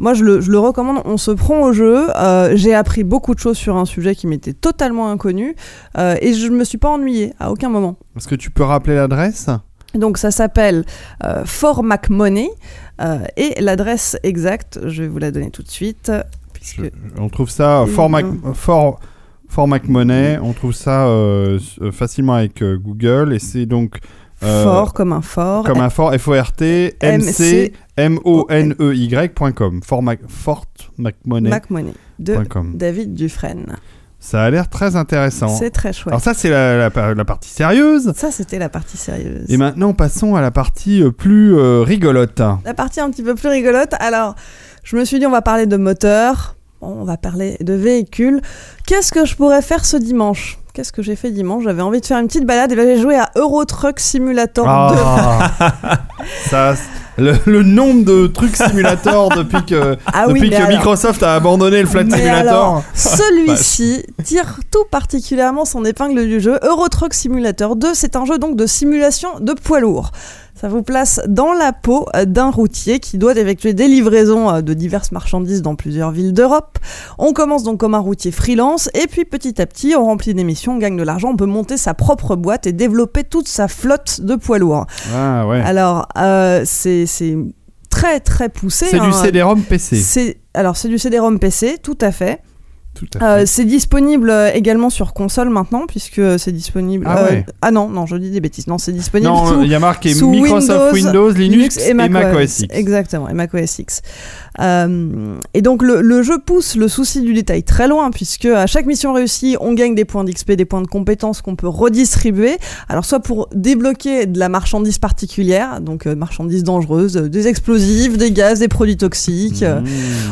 moi je le, je le recommande, on se prend au jeu. Euh, J'ai appris beaucoup de choses sur un sujet qui m'était totalement inconnu euh, et je ne me suis pas ennuyée à aucun moment. Est-ce que tu peux rappeler l'adresse? Donc ça s'appelle euh, Fort McMoney euh, et l'adresse exacte, je vais vous la donner tout de suite. Puisque... Je- On trouve ça Fort, Mac. Fort, Fort McMoney. On trouve ça facilement avec Google et c'est donc Fort comme un fort. comme un fort F O R T M C M O N E Y.com. Fort Mac, Fort McMoney.com. McMoney de David Dufresne. Ça a l'air très intéressant. C'est très chouette. Alors ça c'est la, la pa- la partie sérieuse. Ça, c'était la partie sérieuse. Et maintenant passons à la partie euh, plus euh, rigolote. La partie un petit peu plus rigolote. Alors, je me suis dit, on va parler de moteur. On va parler de véhicules. Qu'est-ce que je pourrais faire ce dimanche? Qu'est-ce que j'ai fait dimanche? J'avais envie de faire une petite balade et là j'ai joué à Euro Truck Simulator 2. Ah, ça, le, le nombre de trucs simulateurs depuis que, Ah oui, depuis mais que alors- Microsoft a abandonné le Mais Simulator. celui-ci tire tout particulièrement son épingle du jeu. Euro Truck Simulator 2, c'est un jeu donc de simulation de poids lourd. Ça vous place dans la peau euh, d'un routier qui doit effectuer des livraisons euh, de diverses marchandises dans plusieurs villes d'Europe. On commence donc comme un routier freelance et puis petit à petit on remplit des missions, on gagne de l'argent, on peut monter sa propre boîte et développer toute sa flotte de poids lourds. Ah ouais. Alors euh, c'est très très poussé. C'est du hein. CD-ROM PC. C'est alors c'est du CD-ROM PC, tout à fait. Euh, c'est disponible euh, également sur console maintenant puisque c'est disponible. Ah euh, ouais. ah non non je dis des bêtises non c'est disponible non, il y a marqué Microsoft Windows, Windows, Linux, et Mac, OS X. Exactement, et Mac OS X. Euh, et donc le, le jeu pousse le souci du détail très loin puisque à chaque mission réussie, on gagne des points d'XP, des points de compétences qu'on peut redistribuer. Alors soit pour débloquer de la marchandise particulière, donc marchandises dangereuses, euh, des explosifs, des gaz, des produits toxiques. Mmh.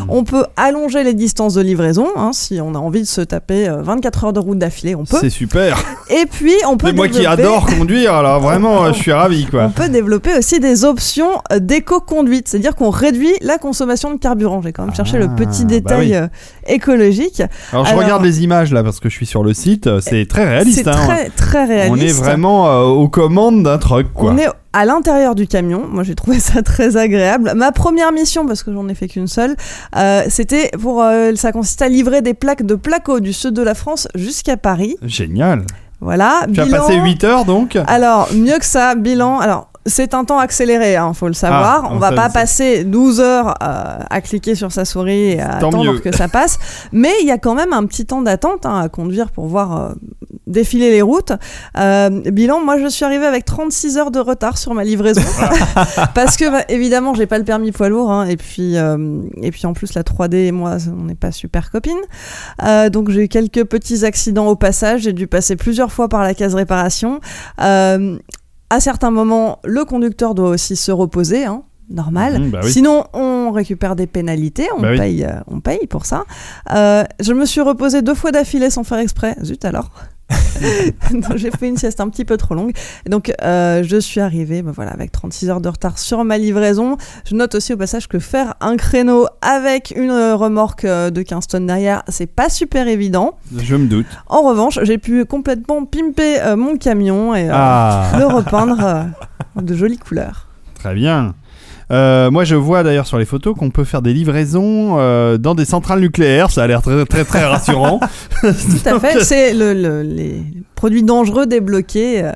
on peut allonger les distances de livraison, hein, si on a envie de se taper euh, 24 heures de route d'affilée, on peut. C'est super. Et puis on peut C'est moi qui adore conduire, alors vraiment, euh, je suis ravi on peut développer aussi des options euh, d'éco-conduite, c'est-à-dire qu'on réduit la consommation de carburant. J'ai quand même cherché le Ah, petit bah détail oui. Écologique. Alors je Alors- regarde les images là parce que je suis sur le site, euh, c'est très réaliste. C'est hein. très très réaliste. On est vraiment euh, aux commandes d'un truck quoi. On est à l'intérieur du camion. Moi, j'ai trouvé ça très agréable. Ma première mission, parce que j'en ai fait qu'une seule, euh, c'était pour. euh, ça consistait à livrer des plaques de placo du sud de la France jusqu'à Paris. Génial. Voilà. Tu as bilan- passé 8 heures donc? Alors, mieux que ça, bilan. Alors, c'est un temps accéléré, hein, faut le savoir. Ah, on va ça, pas passer 12 heures euh, à cliquer sur sa souris et à Tant attendre mieux. que ça passe. Mais il y a quand même un petit temps d'attente hein, à conduire pour voir euh, défiler les routes. Euh, bilan, moi, je suis arrivée avec 36 heures de retard sur ma livraison. Parce que, bah, évidemment, j'ai pas le permis poids lourd. hein, et, puis, et puis, en plus, la 3D et moi, on n'est pas super copines. Donc, j'ai eu quelques petits accidents au passage. J'ai dû passer plusieurs fois par la case réparation. À certains moments, le conducteur doit aussi se reposer, hein, normal. Mmh, bah oui. Sinon, on récupère des pénalités, on, Bah oui. euh, on paye pour ça. Euh, je me suis reposé deux fois d'affilée sans faire exprès. Zut alors. Donc, J'ai fait une sieste un petit peu trop longue. Donc, euh, je suis arrivée ben voilà, avec 36 heures de retard sur ma livraison. Je note aussi au passage que faire un créneau avec une euh, remorque euh, de 15 tonnes derrière, c'est pas super évident. Je me doute. En revanche, j'ai pu complètement pimper euh, mon camion et euh, Ah, le repeindre de jolies couleurs. très bien. Euh, moi, je vois d'ailleurs sur les photos qu'on peut faire des livraisons euh, dans des centrales nucléaires. Ça a l'air très, très, très rassurant. Tout à fait. C'est le, le- les produits dangereux débloqués. euh.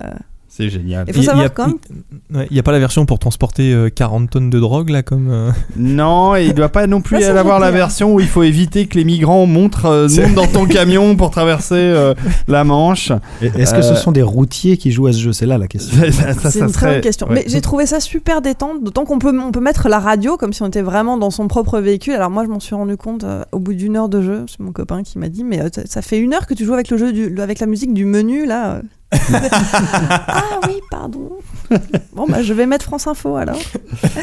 C'est génial. Il faut savoir il a- n'y a pas la version pour transporter euh, 40 tonnes de drogue là comme. euh, Non, et il doit pas non plus c'est avoir la version où il faut éviter que les migrants montent, euh, montent dans ton camion pour traverser euh, la Manche. Est-ce que Euh, ce sont des routiers qui jouent à ce jeu C'est là la question. C'est ça une très bonne question. ouais. Mais j'ai trouvé ça super détente, d'autant qu'on peut, on peut mettre la radio comme si on était vraiment dans son propre véhicule. Alors moi, je m'en suis rendu compte euh, au bout d'une heure de jeu. C'est mon copain qui m'a dit, mais euh, ça- ça fait une heure que tu joues avec le jeu, du, avec la musique du menu là. Ah oui, pardon. Bon bah je vais mettre France Info alors.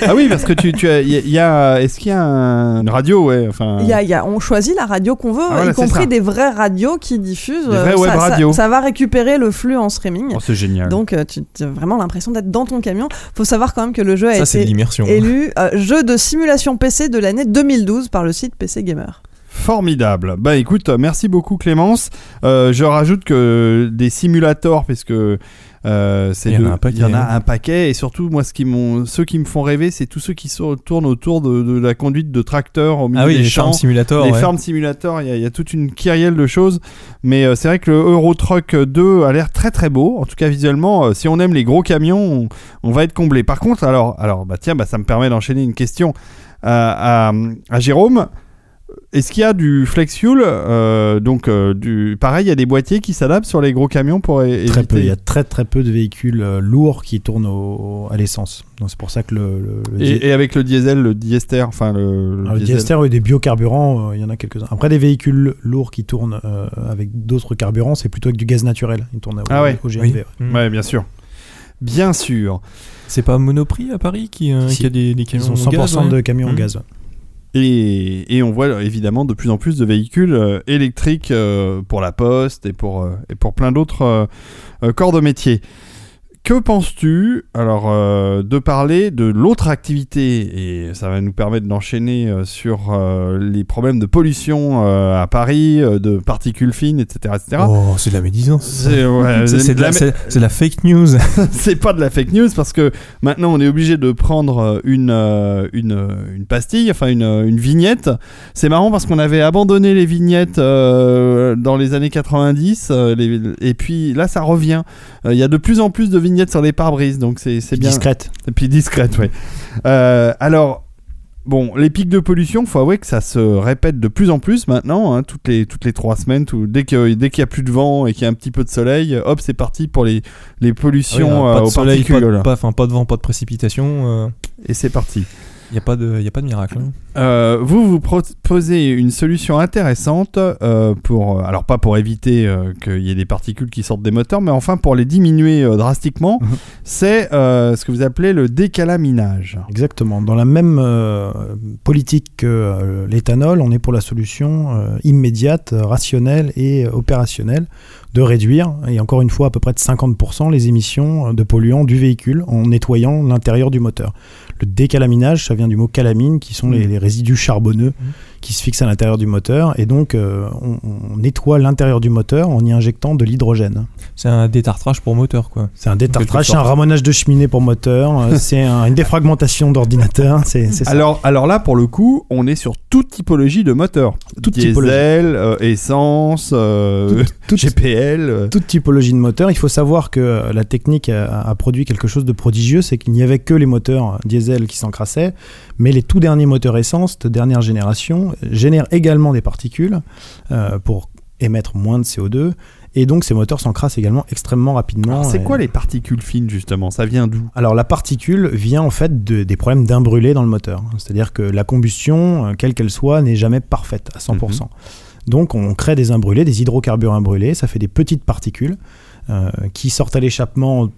Ah oui, parce que tu, tu as, il y a- il y a, est-ce qu'il y a un- une radio, ouais, enfin. Il y a, il y a- on choisit la radio qu'on veut, Ah, voilà, y compris ça. des vraies radios qui diffusent. Des vraies euh, web ça, ça- radios. Ça, va récupérer le flux en streaming. Oh, c'est génial. Donc euh, tu as vraiment l'impression d'être dans ton camion. Faut savoir quand même que le jeu a Ça, été élu euh, jeu de simulation PC de l'année 2012 par le site PC Gamer. Formidable. Bah écoute, euh, merci beaucoup Clémence. Euh, je rajoute que des simulators, puisque euh, c'est Il y en a un paquet, il y en a hein. un paquet, et surtout moi, ce qui ceux qui me font rêver, c'est tous ceux qui sont- tournent autour de, de la conduite de tracteurs au milieu Ah oui, des les champs. Farm Simulator. les ouais. Farm Simulator, il y, a- il y a toute une kyrielle de choses, mais euh, c'est vrai que le Euro Truck 2 a l'air très très beau. En tout cas visuellement, euh, si on aime les gros camions, on, on va être comblé. Par contre, alors, alors bah tiens, bah, ça me permet d'enchaîner une question à, à- à Jérôme. Est-ce qu'il y a du flex fuel euh, Donc, euh, du, pareil, il y a des boîtiers qui s'adaptent sur les gros camions pour é- éviter. Très peu. Il y a très très peu de véhicules euh, lourds qui tournent au- à l'essence. Donc c'est pour ça que le, le- le di- et, avec le diesel, le diester, enfin le, le diesel. diester et des biocarburants, euh, il y en a quelques-uns. Après, des véhicules lourds qui tournent euh, avec d'autres carburants, c'est plutôt avec du gaz naturel. Ils tournent au, Ah ouais. au GNV. Oui. ouais. Ouais, bien sûr. Bien sûr. C'est pas Monoprix à Paris qui, euh, Si. qui a des, des Ils camions ont 100% au gaz, ouais de camions Mmh. au Mm. gaz. Et, on voit évidemment de plus en plus de véhicules euh, électriques euh, pour la poste et pour, euh, et pour plein d'autres corps de métier. Que penses-tu alors euh, de parler de l'autre activité et ça va nous permettre d'enchaîner euh, sur euh, les problèmes de pollution à Paris, de particules fines, etc., etc. Oh, c'est de la médisance. C'est ouais, de, la- fake news. c'est pas de la fake news parce que maintenant on est obligé de prendre une, une, une pastille, enfin une, une vignette. C'est marrant parce qu'on avait abandonné les vignettes dans les années 90 euh, les- et puis là ça revient. Il y a de plus en plus de vignettes sur les pare-brises donc c'est c'est bien. Discrète. Et puis discrète, ouais. Euh, alors. Bon, les pics de pollution, faut avouer que ça se répète de plus en plus maintenant, hein, toutes les toutes les trois semaines, tout, dès que dès qu'il y a plus de vent et qu'il y a un petit peu de soleil, hop, c'est parti pour les les pollutions Ah oui, euh, pas de aux soleil, pas particules. de, pas, enfin, pas de vent, pas de précipitation. euh, Et c'est parti. Il n'y a, pas de- y a pas de miracle. hein. Euh, vous vous proposez une solution intéressante euh, pour, euh, alors pas pour éviter euh, qu'il y ait des particules qui sortent des moteurs, mais enfin pour les diminuer euh, drastiquement. Mhm. C'est euh, ce que vous appelez le décalaminage. Exactement. Dans la même euh, politique que euh, l'éthanol, on est pour la solution euh, immédiate, rationnelle et opérationnelle de réduire, et encore une fois à peu près de 50% les émissions de polluants du véhicule en nettoyant l'intérieur du moteur. Le décalaminage, ça vient du mot calamine, qui sont les, Mhm. les résidus charbonneux qui se fixent à l'intérieur du moteur, et donc euh, on, on nettoie l'intérieur du moteur en y injectant de l'hydrogène. C'est un détartrage pour moteur, quoi. C'est un détartrage, c'est un ramonage de cheminée pour moteur, euh, c'est un- une défragmentation d'ordinateur, c'est c'est ça. Alors, alors là, pour le coup, on est sur toute typologie de moteur. Toute Diesel, typologie. euh, essence, euh, Toute- GPL. euh. toute typologie de moteur. Il faut savoir que la technique a, a produit quelque chose de prodigieux, c'est qu'il n'y avait que les moteurs diesel qui s'encrassaient, mais les tout derniers moteurs essence de dernière génération génèrent également des particules euh, pour émettre moins de CO2, et donc ces moteurs s'encrassent également extrêmement rapidement. C'est Et- quoi les particules fines justement? Ça vient d'où? Alors la particule vient en fait de- des problèmes d'imbrûlé dans le moteur. C'est-à-dire que la combustion, euh, quelle qu'elle soit, n'est jamais parfaite à 100%. Donc on crée des imbrûlés, des hydrocarbures imbrûlés, ça fait des petites particules euh, qui sortent à l'échappement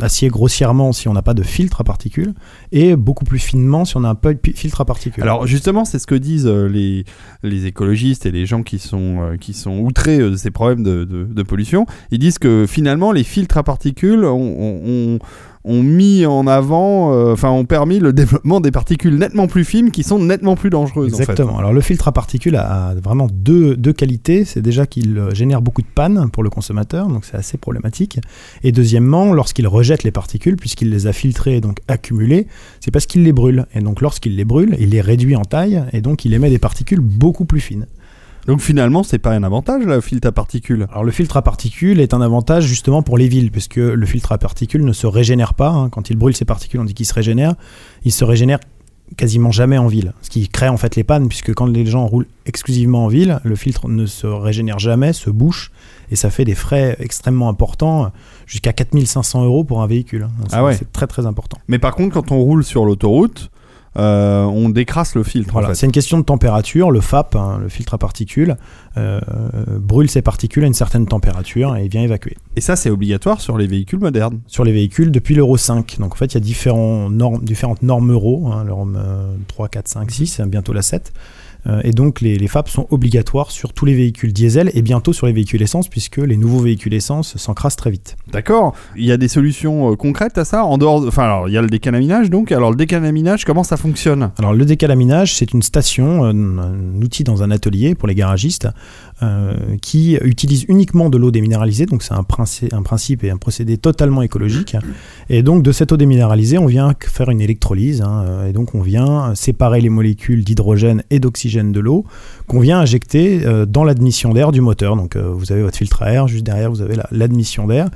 assez grossièrement si on n'a pas de filtre à particules et beaucoup plus finement si on a un peu de filtre à particules. Alors justement, c'est ce que disent euh, les, les écologistes et les gens qui sont, euh, qui sont outrés euh, de ces problèmes de, de- de pollution. Ils disent que finalement, les filtres à particules ont, ont- ont- ont mis en avant, euh, enfin ont permis le développement des particules nettement plus fines qui sont nettement plus dangereuses. en fait. Exactement. Alors le filtre à particules a, a vraiment deux, deux qualités. C'est déjà qu'il génère beaucoup de panne pour le consommateur, donc c'est assez problématique. Et deuxièmement, lorsqu'il rejette les particules, puisqu'il les a filtrées et donc accumulées, c'est parce qu'il les brûle. Et donc lorsqu'il les brûle, il les réduit en taille et donc il émet des particules beaucoup plus fines. Donc finalement, c'est pas un avantage le filtre à particules. Alors le filtre à particules est un avantage justement pour les villes, puisque le filtre à particules ne se régénère pas. hein. Quand il brûle ses particules, on dit qu'il se régénère. Il se régénère quasiment jamais en ville, ce qui crée en fait les pannes, puisque quand les gens roulent exclusivement en ville, le filtre ne se régénère jamais, se bouche, et ça fait des frais extrêmement importants, jusqu'à 4500 euros pour un véhicule. hein. C'est Ah ouais. c'est très très important. Mais par contre, quand on roule sur l'autoroute, euh, on décrasse le filtre. Voilà, en fait. c'est une question de température. Le FAP, hein, le filtre à particules, euh, brûle ses particules à une certaine température et vient évacuer. Et ça, c'est obligatoire sur les véhicules modernes. sur les véhicules depuis l'Euro 5. Donc en fait, il y a différents normes, différentes normes Euro, hein, le norme euh, 3, 4, 5, 6, bientôt la 7. Euh, et donc les, les FAP sont obligatoires sur tous les véhicules diesel et bientôt sur les véhicules essence, puisque les nouveaux véhicules essence s'encrassent très vite. D'accord. Il y a des solutions euh, concrètes à ça en dehors. de- Enfin, alors il y a le décalaminage donc. Alors le décalaminage, comment ça fonctionne? Alors le décalaminage, c'est une station, euh, un, un outil dans un atelier pour les garagistes, euh, qui utilise uniquement de l'eau déminéralisée, donc c'est un, princi- un principe et un procédé totalement écologique. Et donc de cette eau déminéralisée, on vient faire une électrolyse, hein, euh, et donc on vient séparer les molécules d'hydrogène et d'oxygène de l'eau, qu'on vient injecter euh, dans l'admission d'air du moteur. Donc vous avez votre filtre à air, juste derrière vous avez la- l'admission d'air.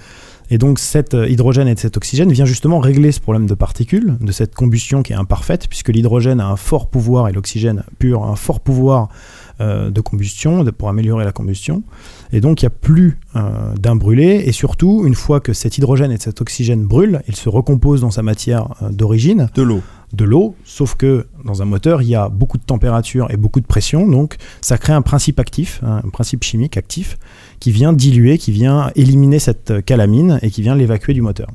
Et donc cet hydrogène et cet oxygène vient justement régler ce problème de particules, de cette combustion qui est imparfaite, puisque l'hydrogène a un fort pouvoir et l'oxygène pur a un fort pouvoir euh, de combustion, de- pour améliorer la combustion. Et donc il n'y a plus euh, d'un brûlé, et surtout, une fois que cet hydrogène et cet oxygène brûlent, ils se recomposent dans sa matière euh, d'origine, De l'eau. de l'eau, sauf que dans un moteur, il y a beaucoup de température et beaucoup de pression, donc ça crée un principe actif, hein, un principe chimique actif, qui vient diluer, qui vient éliminer cette euh, calamine et qui vient l'évacuer du moteur.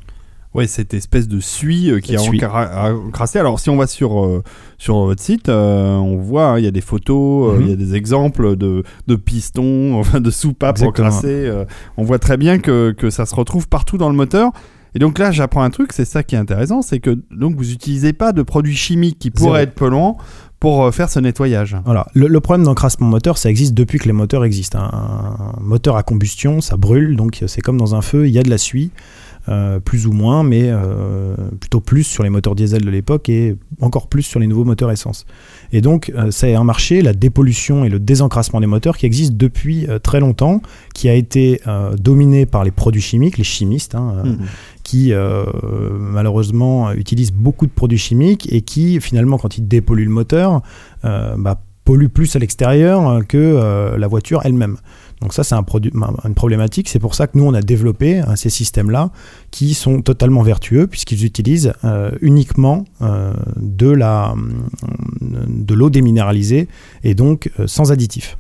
Ouais, cette espèce de suie euh, qui a suie. encra- a encrassé. Alors, si on va sur, euh, sur votre site, euh, on voit, hein, il y a des photos, euh, il Mhm. y a des exemples de, de pistons, enfin de soupapes encrassées. on voit très bien que, que ça se retrouve partout dans le moteur. Et donc là, j'apprends un truc, c'est ça qui est intéressant, c'est que donc vous n'utilisez pas de produits chimiques qui pourraient être polluants pour faire ce nettoyage. Voilà. Le, le problème d'encrassement moteur, ça existe depuis que les moteurs existent. Un, un moteur à combustion, ça brûle, donc c'est comme dans un feu, il y a de la suie, euh, plus ou moins, mais euh, plutôt plus sur les moteurs diesel de l'époque et encore plus sur les nouveaux moteurs essence. Et donc, euh, c'est un marché, la dépollution et le désencrassement des moteurs, qui existe depuis euh, très longtemps, qui a été euh, dominé par les produits chimiques, les chimistes, hein, euh, Mhm. qui euh, malheureusement utilisent beaucoup de produits chimiques et qui finalement quand ils dépolluent le moteur euh, bah, polluent plus à l'extérieur euh, que euh, la voiture elle-même. Donc ça c'est un une problématique, c'est pour ça que nous on a développé euh, ces systèmes-là qui sont totalement vertueux puisqu'ils utilisent euh, uniquement euh, de la de l'eau déminéralisée et donc euh, sans additifs.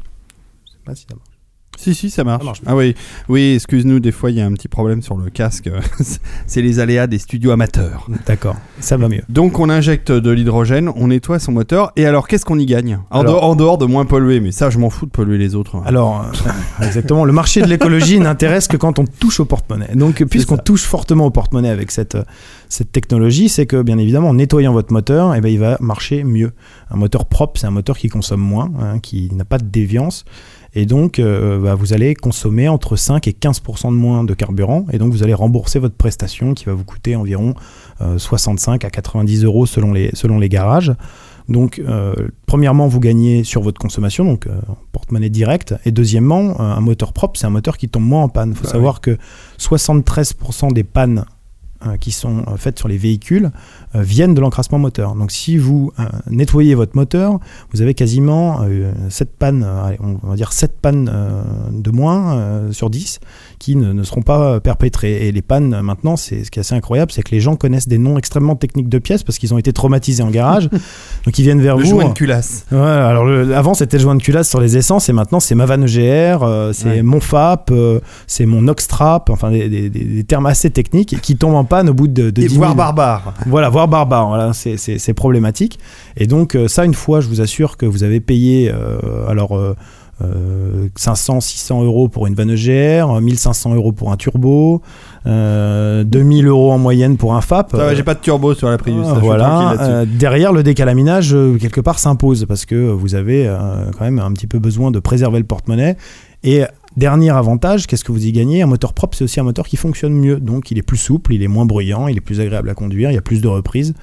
Pas si. Si, si, ça marche. Ça marche. Ah oui, oui excuse-nous, des fois il y a un petit problème sur le casque. c'est les aléas des studios amateurs. D'accord, ça va mieux. Donc on injecte de l'hydrogène, on nettoie son moteur, et alors qu'est-ce qu'on y gagne? En, Alors- dehors, en dehors de moins polluer, mais ça je m'en fous de polluer les autres. Alors, euh, exactement, le marché de l'écologie n'intéresse que quand on touche au porte-monnaie. Donc, puisqu'on touche fortement au porte-monnaie avec cette, euh, cette technologie, c'est que, bien évidemment, en nettoyant votre moteur, eh ben, il va marcher mieux. Un moteur propre, c'est un moteur qui consomme moins, hein, qui n'a pas de déviance. Et donc, euh, bah, vous allez consommer entre 5 et 15% de moins de carburant. Et donc, vous allez rembourser votre prestation qui va vous coûter environ euh, 65 à 90 euros selon les, selon les garages. Donc, euh, premièrement, vous gagnez sur votre consommation, donc euh, porte-monnaie direct. Et deuxièmement, euh, un moteur propre, c'est un moteur qui tombe moins en panne. Il faut Bah savoir que 73% des pannes euh, qui sont euh, faites sur les véhicules euh, viennent de l'encrassement moteur. Donc, si vous euh, nettoyez votre moteur, vous avez quasiment euh, 7 pannes, euh, on va dire 7 pannes euh, de moins euh, sur 10 qui ne, ne seront pas euh, perpétrées. Et les pannes, euh, maintenant, c'est ce qui est assez incroyable, c'est que les gens connaissent des noms extrêmement techniques de pièces parce qu'ils ont été traumatisés en garage. donc, ils viennent vers Le vous. joint de culasse. Ouais, alors le- avant c'était le joint de culasse sur les essences et maintenant c'est ma vanne EGR, euh, c'est Ouais. mon FAP, euh, c'est mon Oxtrap, enfin des, des- des- des termes assez techniques et qui tombent en panne au bout de, de Et 10 voire 000. barbare. Voilà, voire barbare, voilà, c'est- problématique. Et donc euh, ça, une fois, je vous assure que vous avez payé, euh, alors euh, euh, 500, 600 euros pour une vanne EGR, 1500 euros pour un turbo, euh, 2000 euros en moyenne pour un FAP. Ça va, j'ai pas de turbo sur la Prius. ça, je suis Voilà. Euh, derrière, le décalaminage euh, quelque part s'impose parce que vous avez euh, quand même un petit peu besoin de préserver le porte-monnaie. Et dernier avantage, qu'est-ce que vous y gagnez? Un moteur propre, c'est aussi un moteur qui fonctionne mieux. Donc, il est plus souple, il est moins bruyant, il est plus agréable à conduire, il y a plus de reprises.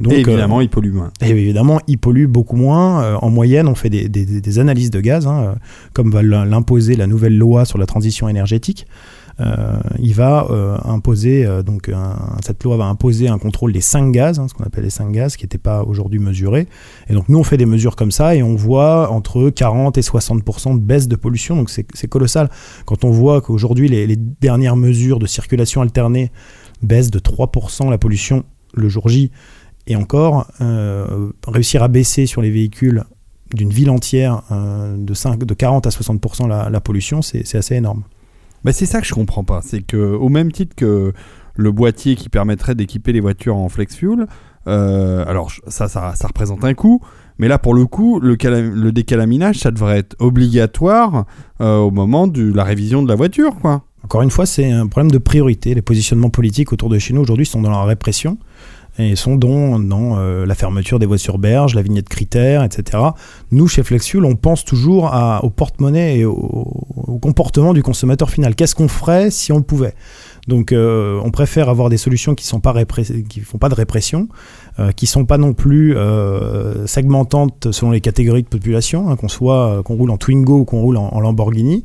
Donc, Et euh, évidemment, il pollue moins. et évidemment, il pollue beaucoup moins. Euh, en moyenne, on fait des, des- des analyses de gaz, hein, euh, comme va l'imposer la nouvelle loi sur la transition énergétique. Euh, il va euh, imposer, euh, donc cette loi va imposer un contrôle des 5 gaz, hein, ce qu'on appelle les 5 gaz, qui n'étaient pas aujourd'hui mesurés. Et donc nous, on fait des mesures comme ça et on voit entre 40 et 60% de baisse de pollution. Donc c'est colossal. Quand on voit qu'aujourd'hui, les, dernières mesures de circulation alternée baissent de 3% la pollution le jour J, et encore, réussir à baisser sur les véhicules d'une ville entière de, 5, de 40 à 60% la, pollution, c'est assez énorme. Bah, c'est ça que je comprends pas. C'est que, au même titre que le boîtier qui permettrait d'équiper les voitures en flex fuel, euh, alors ça, ça, représente un coût. Mais là, pour le coup, le décalaminage, ça devrait être obligatoire euh, au moment de la révision de la voiture, quoi. Encore une fois, c'est un problème de priorité. Les positionnements politiques autour de chez nous aujourd'hui sont dans la répression et sont dans, dans euh, la fermeture des voies sur berge, la vignette critère, etc. Nous, chez Flexfuel, on pense toujours à- au porte-monnaie et au, au comportement du consommateur final. Qu'est-ce qu'on ferait si on le pouvait? Donc, euh, on préfère avoir des solutions qui qui font pas de répression, euh, qui sont pas non plus euh, segmentantes selon les catégories de population, hein, qu'on soit euh, qu'on roule en Twingo ou qu'on roule en, Lamborghini,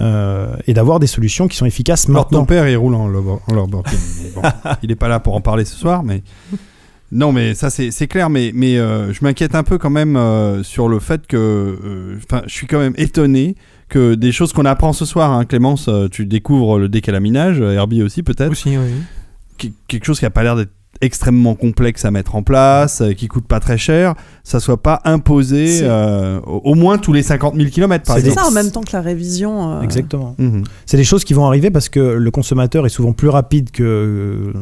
et d'avoir des solutions qui sont efficaces Alors, ton maintenant. père, il roule en, en Lamborghini. bon, il n'est pas là pour en parler ce soir, mais. Non, mais ça, c'est c'est clair, mais, mais euh, je m'inquiète un peu quand même euh, sur le fait que. euh, Enfin, je suis quand même étonné que des choses qu'on apprend ce soir, hein, Clémence, euh, tu découvres le décalaminage, euh, Herbie aussi peut-être, Aussi, oui. quelque chose qui n'a pas l'air d'être extrêmement complexe à mettre en place, euh, qui coûte pas très cher, ça soit pas imposé euh, au au moins tous les 50 000 km par C'est C'est exemple. ça en même temps que la révision. euh, Exactement. Mhm. C'est des choses qui vont arriver parce que le consommateur est souvent plus rapide que,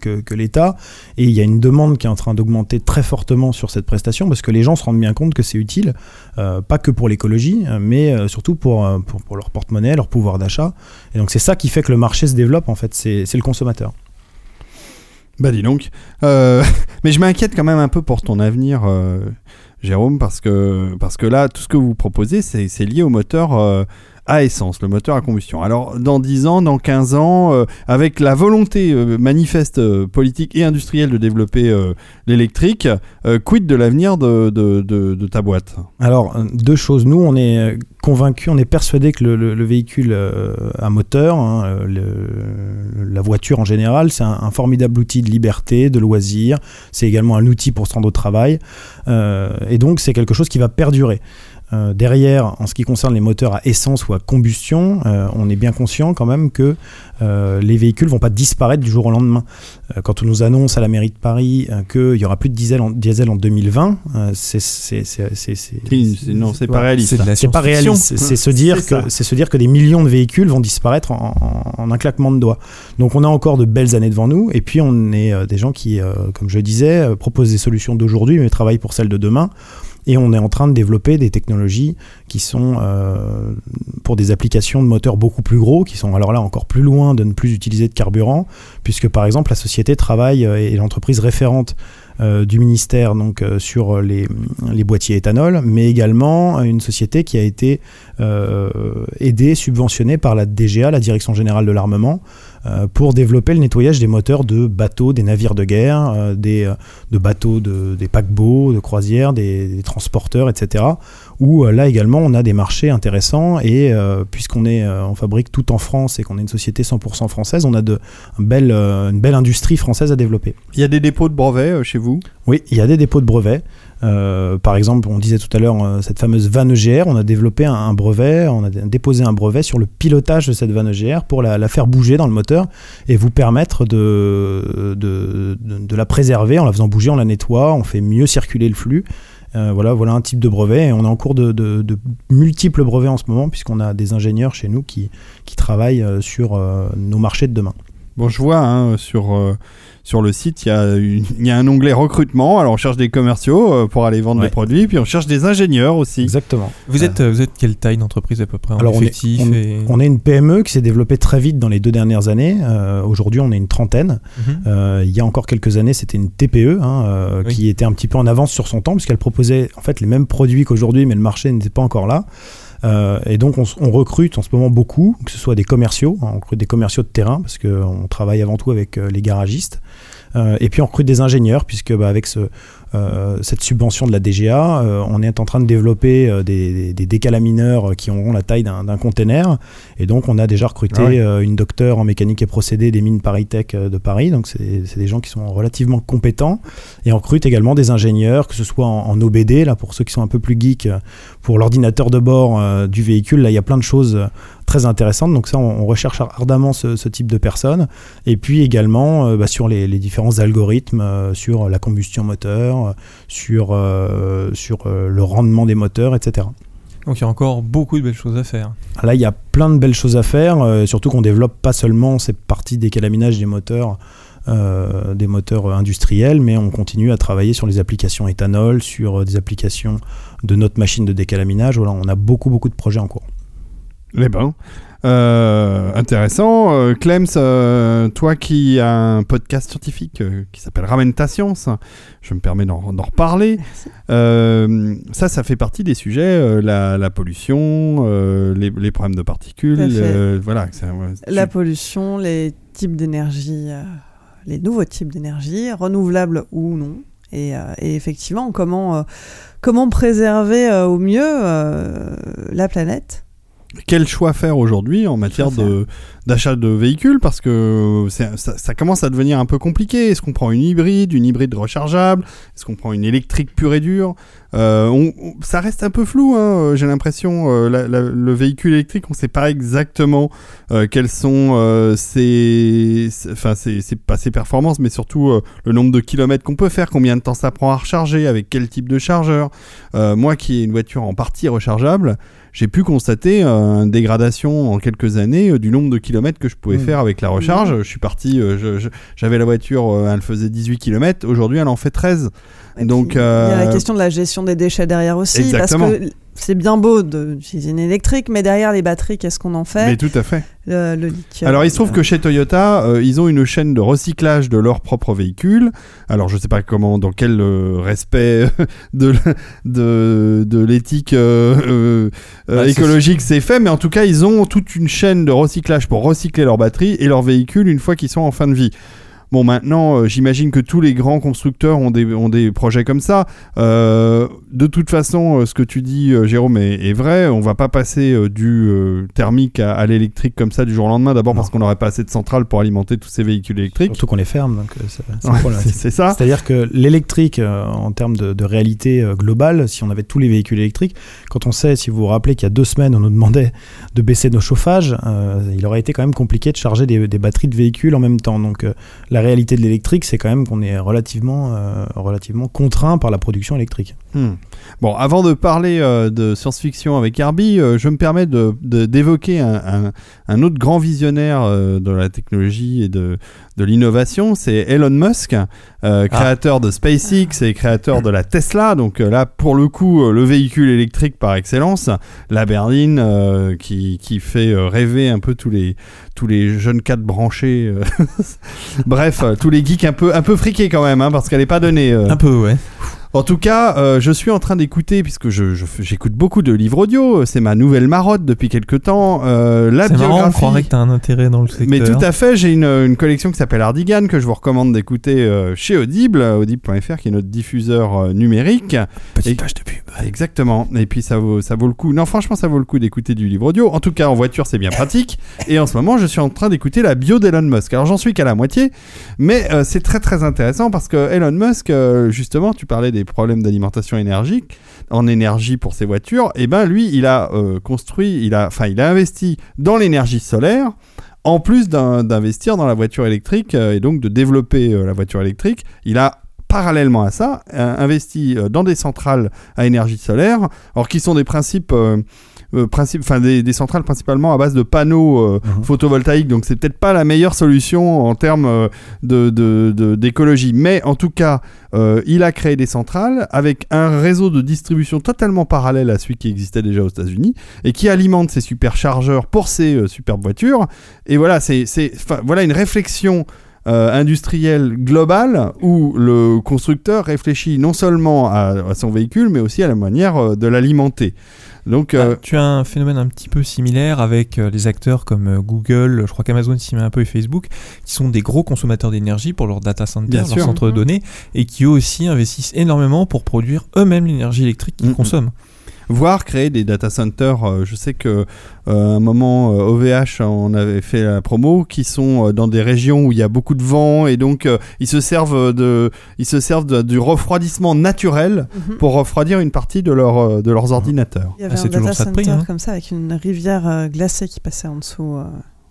que, que l'État et il y a une demande qui est en train d'augmenter très fortement sur cette prestation parce que les gens se rendent bien compte que c'est utile, euh, pas que pour l'écologie, mais euh, surtout pour, pour, pour leur porte-monnaie, leur pouvoir d'achat. Et donc c'est ça qui fait que le marché se développe en fait, c'est c'est le consommateur. Bah dis donc. Euh, mais je m'inquiète quand même un peu pour ton avenir, euh, Jérôme, parce que, parce que là, tout ce que vous proposez, c'est lié au moteur euh, à essence, le moteur à combustion. Alors, dans 10 ans, dans 15 ans, euh, avec la volonté euh, manifeste euh, politique et industrielle de développer l'électrique, quid de l'avenir de, ta boîte? Alors, deux choses. Nous, on est convaincus, on est persuadés que le, le- le véhicule à moteur, hein, la voiture en général, c'est un, un formidable outil de liberté, de loisir. C'est également un outil pour se rendre au travail. Et donc, c'est quelque chose qui va perdurer. Euh, derrière, en ce qui concerne les moteurs à essence ou à combustion, euh, on est bien conscient quand même que euh, les véhicules vont pas disparaître du jour au lendemain. Euh, quand on nous annonce à la mairie de Paris euh, qu'il y aura plus de diesel en, diesel en 2020, euh, c'est Non, c'est pas réaliste. C'est pas réaliste. C'est- se dire que c'est se dire que des millions de véhicules vont disparaître en, en- en un claquement de doigts. Donc on a encore de belles années devant nous. Et puis on est euh, des gens qui, euh, comme je le disais, euh, proposent des solutions d'aujourd'hui, mais travaillent pour celles de demain. Et on est en train de développer des technologies qui sont euh, pour des applications de moteurs beaucoup plus gros, qui sont alors là encore plus loin de ne plus utiliser de carburant, puisque par exemple la société travaille euh, et l'entreprise référente euh, du ministère donc sur les, boîtiers éthanol, mais également une société qui a été aidée, subventionnée par la DGA, la Direction Générale de l'Armement, pour développer le nettoyage des moteurs de bateaux, des navires de guerre, euh, des, euh, de bateaux, de, des paquebots, de croisières, des transporteurs, etc. Où euh, là également on a des marchés intéressants et euh, puisqu'on est, euh, on fabrique tout en France et qu'on est une société 100% française, on a de, un bel, euh, une belle industrie française à développer. Il y a des dépôts de brevets chez vous? Oui, il y a des dépôts de brevets. Par exemple, on disait tout à l'heure cette fameuse vanne EGR, on a développé un, un brevet, on a dé- déposé un brevet sur le pilotage de cette vanne EGR pour la, la faire bouger dans le moteur et vous permettre de, de, de- de la préserver en la faisant bouger, on la nettoie, on fait mieux circuler le flux. Euh, voilà, voilà un type de brevet et on est en cours de, multiples brevets en ce moment puisqu'on a des ingénieurs chez nous qui, qui travaillent euh, sur euh, nos marchés de demain. Bon, je vois hein, sur, euh, sur le site, il y, a une- y a un onglet recrutement. Alors, on cherche des commerciaux euh, pour aller vendre Ouais. des produits, puis on cherche des ingénieurs aussi. Exactement. Vous êtes, euh, vous êtes quelle taille d'entreprise à peu près en Alors, on est- on- et... On est une PME qui s'est développée très vite dans les deux dernières années. Euh, Aujourd'hui, on est une trentaine. Mhm. Euh, il y a encore quelques années, c'était une TPE hein, euh, Oui. qui était un petit peu en avance sur son temps puisqu'elle proposait en fait les mêmes produits qu'aujourd'hui, mais le marché n'était pas encore là. Euh, et donc on, recrute en ce moment beaucoup, que ce soit des commerciaux, hein, on recrute des commerciaux de terrain parce qu'on travaille avant tout avec euh, les garagistes. Euh, et puis on recrute des ingénieurs puisque bah, avec ce, euh, cette subvention de la DGA, euh, on est en train de développer euh, des, des, des décalamineurs qui auront la taille d'un container. Et donc on a déjà recruté Ah ouais. euh, une docteure en mécanique et procédés des mines ParisTech euh, de Paris. Donc c'est des gens qui sont relativement compétents. Et on recrute également des ingénieurs, que ce soit en, en OBD, là pour ceux qui sont un peu plus geeks, euh, pour l'ordinateur de bord euh, du véhicule. Là il y a plein de choses euh, très intéressantes. Donc ça on, on recherche ardemment ce, ce type de personnes. Et puis également euh, bah, sur les, les différents algorithmes, euh, sur la combustion moteur, euh, sur, euh, sur euh, le rendement des moteurs, etc. Donc il y a encore beaucoup de belles choses à faire. Là, il y a plein de belles choses à faire, euh, surtout qu'on développe pas seulement cette partie décalaminage des moteurs, euh, des moteurs industriels, mais on continue à travailler sur les applications éthanol, sur euh, des applications de notre machine de décalaminage. Voilà, on a beaucoup, beaucoup de projets en cours. Les bains. Euh, intéressant. Euh, Clems, euh, toi qui as un podcast scientifique euh, qui s'appelle Ramène ta science, je me permets d'en reparler. Ça, ça fait partie des sujets, la, la pollution, les, les problèmes de particules. Voilà. La pollution, les types d'énergie, les nouveaux types d'énergie, renouvelables ou non. Et, et effectivement, comment, comment préserver au mieux la planète Quel choix faire aujourd'hui en matière de d'achat de véhicules parce que ça, ça commence à devenir un peu compliqué. Est-ce qu'on prend une hybride, une hybride rechargeable? Est-ce qu'on prend une électrique pure et dure? Euh, on- on- Ça reste un peu flou. hein, J'ai l'impression euh, la- la- le véhicule électrique, on ne sait pas exactement euh, quelles sont euh, ses, enfin ses, ses- pas ses performances, mais surtout euh, le nombre de kilomètres qu'on peut faire, combien de temps ça prend à recharger, avec quel type de chargeur. Euh, moi, qui ai une voiture en partie rechargeable j'ai pu constater euh, une dégradation en quelques années euh, du nombre de kilomètres que je pouvais Mmh. faire avec la recharge. Je suis parti, euh, j'avais la voiture, elle faisait 18 kilomètres, aujourd'hui elle en fait 13. Et Donc, puis, Il y a la question de la gestion des déchets derrière aussi. Exactement. Parce que c'est bien beau de- d'utiliser une électrique, mais derrière les batteries, qu'est-ce qu'on en Mais fait tout à fait. le, le lithium. Alors il se trouve euh, que chez Toyota, euh, ils ont une chaîne de recyclage de leurs propres véhicules. Alors je sais pas comment, dans quel euh, respect de, de, de l'éthique euh, euh, euh, Bah, écologique c'est fait, mais en tout cas ils ont toute une chaîne de recyclage pour recycler leurs batteries et leurs véhicules une fois qu'ils sont en fin de vie. Bon, maintenant, euh, j'imagine que tous les grands constructeurs ont des, ont des projets comme ça. Euh, de toute façon, euh, ce que tu dis, Jérôme, est, est vrai. On va pas passer du thermique à, à l'électrique comme ça du jour au lendemain. D'abord parce qu'on n'aurait pas assez de centrales pour alimenter tous ces véhicules électriques. Surtout qu'on les ferme, c'est Ouais, ça. C'est-à-dire que l'électrique, en termes de, de réalité globale, si on avait tous les véhicules électriques, quand on sait, si vous vous rappelez qu'il y a deux semaines, on nous demandait de baisser nos chauffages, il aurait été quand même compliqué de charger des, des batteries de véhicules en même temps. Donc la réalité de l'électrique, c'est quand même qu'on est relativement, euh, relativement contraint par la production électrique. Hmm. Bon, avant de parler euh, de science-fiction avec Herbie, euh, je me permets de- de- d'évoquer un, un- un autre grand visionnaire de la technologie et de, de l'innovation, c'est Elon Musk, euh, créateur de SpaceX et créateur de la Tesla. Donc là, pour le coup, le véhicule électrique par excellence, la berline qui, qui fait rêver un peu tous les, tous les jeunes cadres branchés. euh. Bref, euh, tous les geeks un peu, un peu friqués quand même, hein, parce qu'elle n'est pas donnée. euh. Un peu, ouais. En tout cas, euh, je suis en train d'écouter, puisque je- je- j'écoute beaucoup de livres audio, c'est ma nouvelle marotte depuis quelque temps, euh, la C'est marrant, on biographie. croirait que t'as un intérêt dans le secteur. mais tout à fait, j'ai une, une collection qui s'appelle Ardigan, que je vous recommande d'écouter euh, chez Audible, audible.fr, qui est notre diffuseur numérique. Petite Et- page de pub. Exactement. Et puis ça vaut, ça vaut le coup. Non, franchement, ça vaut le coup d'écouter du livre audio. En tout cas, en voiture, c'est bien pratique. Et en ce moment, je suis en train d'écouter la bio d'Elon Musk. Alors, j'en suis qu'à la moitié, mais euh, c'est très très intéressant parce que Elon Musk, euh, justement, tu parlais des problèmes d'alimentation énergique, en énergie pour ses voitures. Et ben, lui, il a euh, construit, il a, enfin, il a investi dans l'énergie solaire. En plus d'investir dans la voiture électrique et donc de développer la voiture électrique, il a parallèlement à ça euh, investi euh, dans des centrales à énergie solaire, alors qui sont des principes euh, enfin des, des centrales principalement à base de panneaux euh, Mhm. photovoltaïques. Donc c'est peut-être pas la meilleure solution en termes de d'écologie. Mais en tout cas, euh, il a créé des centrales avec un réseau de distribution totalement parallèle à celui qui existait déjà aux États-Unis et qui alimente ces superchargeurs pour ces superbes voitures. Et voilà, c'est voilà une réflexion euh, industrielle globale où le constructeur réfléchit non seulement à, à son véhicule, mais aussi à la manière euh, de l'alimenter. Donc, euh, Ah, tu as un phénomène un petit peu similaire avec euh, les acteurs comme euh, Google, je crois qu'Amazon s'y met un peu et Facebook, qui sont des gros consommateurs d'énergie pour leurs data centers, leurs centres de Mhm. données, et qui eux aussi investissent énormément pour produire eux-mêmes l'énergie électrique qu'ils Mhm. consomment. Voire créer des data centers. euh, je sais que euh, à un moment euh, OVH on avait fait la promo qui sont euh, dans des régions où il y a beaucoup de vent et donc euh, ils se servent de ils se servent de- du refroidissement naturel Mhm. pour refroidir une partie de leur euh, de leurs ordinateurs. Il y avait Ah, c'est un toujours data ça de prix, hein. comme ça avec une rivière euh, glacée qui passait en dessous.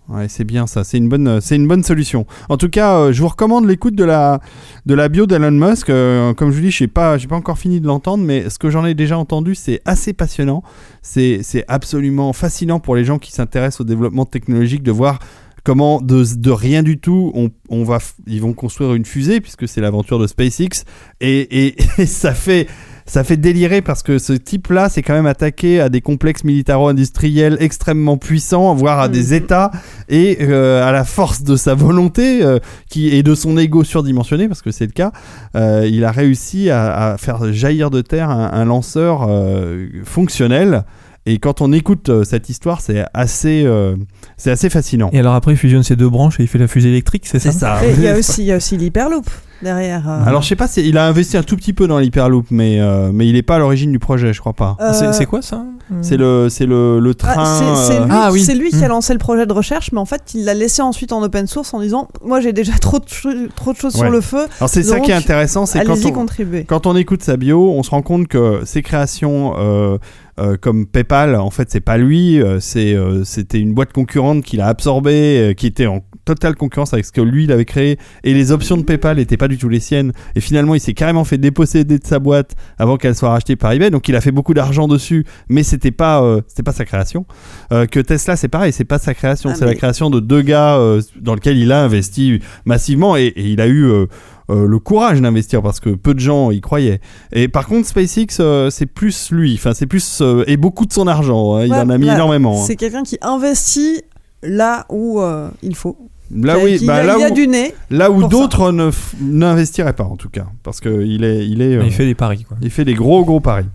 Ouais, c'est bien ça, c'est une bonne euh, une bonne solution. En tout cas, euh, je vous recommande l'écoute de la de la bio d'Elon Musk. Euh, comme je vous dis, je sais pas pas encore fini de l'entendre mais ce que j'en ai déjà entendu, c'est assez passionnant. C'est c'est absolument fascinant pour les gens qui s'intéressent au développement technologique de voir comment de, de rien du tout on, on va ils vont construire une fusée puisque c'est l'aventure de SpaceX et, et ça fait ça fait délirer parce que ce type-là c'est quand même attaqué à des complexes militaro-industriels extrêmement puissants, voire à des Mhm. États et euh, à la force de sa volonté euh, qui et de son ego surdimensionné parce que c'est le cas, euh, il a réussi à, à faire jaillir de terre un, un lanceur fonctionnel. Et quand on écoute euh, cette histoire, c'est assez, euh, c'est assez fascinant. Et alors après, il fusionne ces deux branches et il fait la fusée électrique, c'est ça C'est ça. Et il y a aussi, il y a aussi l'hyperloop derrière. euh. Alors je sais pas si il a investi un tout petit peu dans l'hyperloop, mais euh, mais il est pas à l'origine du projet, je crois pas. Euh, C'est quoi ça? C'est le c'est le, le train. Ah, c'est lui, Ah oui. c'est lui qui a Hmm. lancé le projet de recherche, mais en fait, il l'a laissé ensuite en open source en disant Moi, j'ai déjà trop de, cho- trop de choses Ouais. sur le feu, Alors c'est ça qui est intéressant, c'est quand on, contribuer. quand on écoute sa bio, on se rend compte que ses créations euh, comme PayPal, en fait, c'est pas lui, euh, c'est euh, c'était une boîte concurrente qu'il a absorbée, qui était en totale concurrence avec ce que lui il avait créé, et les options de PayPal n'étaient pas du tout les siennes. Et finalement, il s'est carrément fait déposséder de sa boîte avant qu'elle soit rachetée par eBay. Donc, il a fait beaucoup d'argent dessus, mais c'était pas c'était pas sa création. Que Tesla, c'est pareil, c'est pas sa création, Ah, c'est la création de deux gars dans lequel il a investi massivement et, et il a eu euh, le courage d'investir parce que peu de gens y croyaient. Et par contre, SpaceX, euh, c'est plus lui, enfin c'est plus euh, et beaucoup de son argent. hein, il Ouais, en a mis là, énormément. hein. C'est quelqu'un qui investit là où euh, il faut. Là, bah, il, là a, il a où, du nez. là où d'autres n'investiraient pas en tout cas, parce que il est, il est, euh, Il fait des paris. Quoi. il fait des gros gros paris.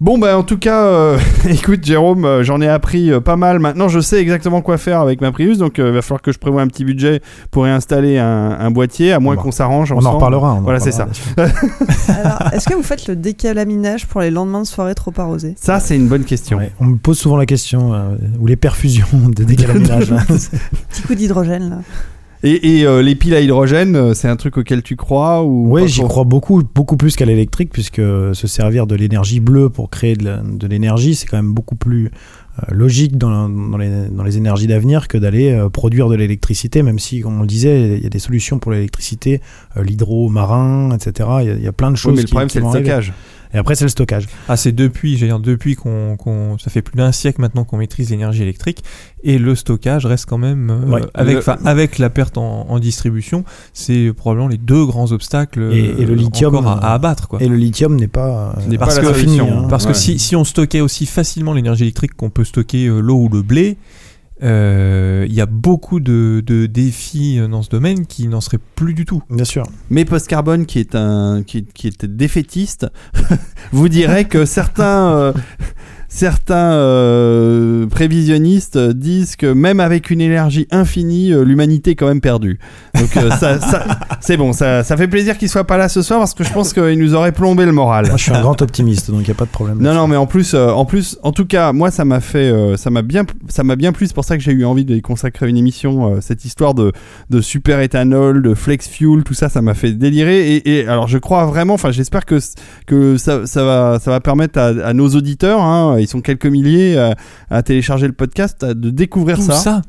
Bon bah en tout cas, euh, écoute Jérôme, euh, j'en ai appris euh, pas mal. Maintenant, je sais exactement quoi faire avec ma Prius, donc il va falloir que je prévoie un petit budget pour réinstaller un, un boîtier, à moins Bon, qu'on s'arrange. On en ensemble. reparlera. on en Voilà, c'est ça. Alors, est-ce que vous faites le décalaminage pour les lendemains de soirée trop arrosés? Ça, c'est une bonne question. Ouais, on me pose souvent la question, euh, ou les perfusions de décalaminage. hein. Petit coup d'hydrogène là. Et, et, euh, les piles à hydrogène, euh, c'est un truc auquel tu crois ou Oui, j'y crois beaucoup, beaucoup plus qu'à l'électrique, puisque se servir de l'énergie bleue pour créer de l'énergie, c'est quand même beaucoup plus euh, logique dans, les, dans les énergies d'avenir que d'aller euh, produire de l'électricité, même si, comme on le disait, il y a des solutions pour l'électricité, euh, l'hydro marin, etc. Il y, a, il y a plein de Oui, choses mais le qui, problème, c'est le arriver. Et après, c'est le stockage. Ah, c'est depuis, j'ai dire, depuis qu'on, qu'on- ça fait plus d'un siècle maintenant qu'on maîtrise l'énergie électrique et le stockage reste quand même euh, Ouais. avec, Le- avec la perte en, en distribution, c'est probablement les deux grands obstacles Et- et le euh, lithium, encore à, à abattre quoi. Et le lithium n'est pas, euh, N'est pas parce la que solution. fini, hein. Parce Ouais. que si, si on stockait aussi facilement l'énergie électrique qu'on peut stocker euh, l'eau ou le blé, il y a beaucoup de, de défis euh, dans ce domaine qui n'en seraient plus du tout. Bien sûr. Mais Post Carbone, qui est un qui, qui est défaitiste, vous dirait que certains euh, certains euh, prévisionnistes disent que même avec une énergie infinie, euh, l'humanité est quand même perdue. Donc euh, ça, ça- c'est bon, ça, ça fait plaisir qu'il soit pas là ce soir parce que je pense qu'il nous aurait plombé le moral. Moi, je suis un grand optimiste, donc il n'y a pas de problème. Non, non, mais en plus, en plus, en tout cas, moi, ça m'a fait, ça m'a bien, ça m'a bien plu. C'est pour ça que j'ai eu envie de y consacrer une émission. cette histoire de, de super éthanol, de flex fuel, tout ça, ça m'a fait délirer. Et, et alors, je crois vraiment, enfin, j'espère que que ça, ça va, ça va permettre à, à nos auditeurs, hein, ils sont quelques milliers, à, à télécharger le podcast, à- de découvrir Tout ça. ça,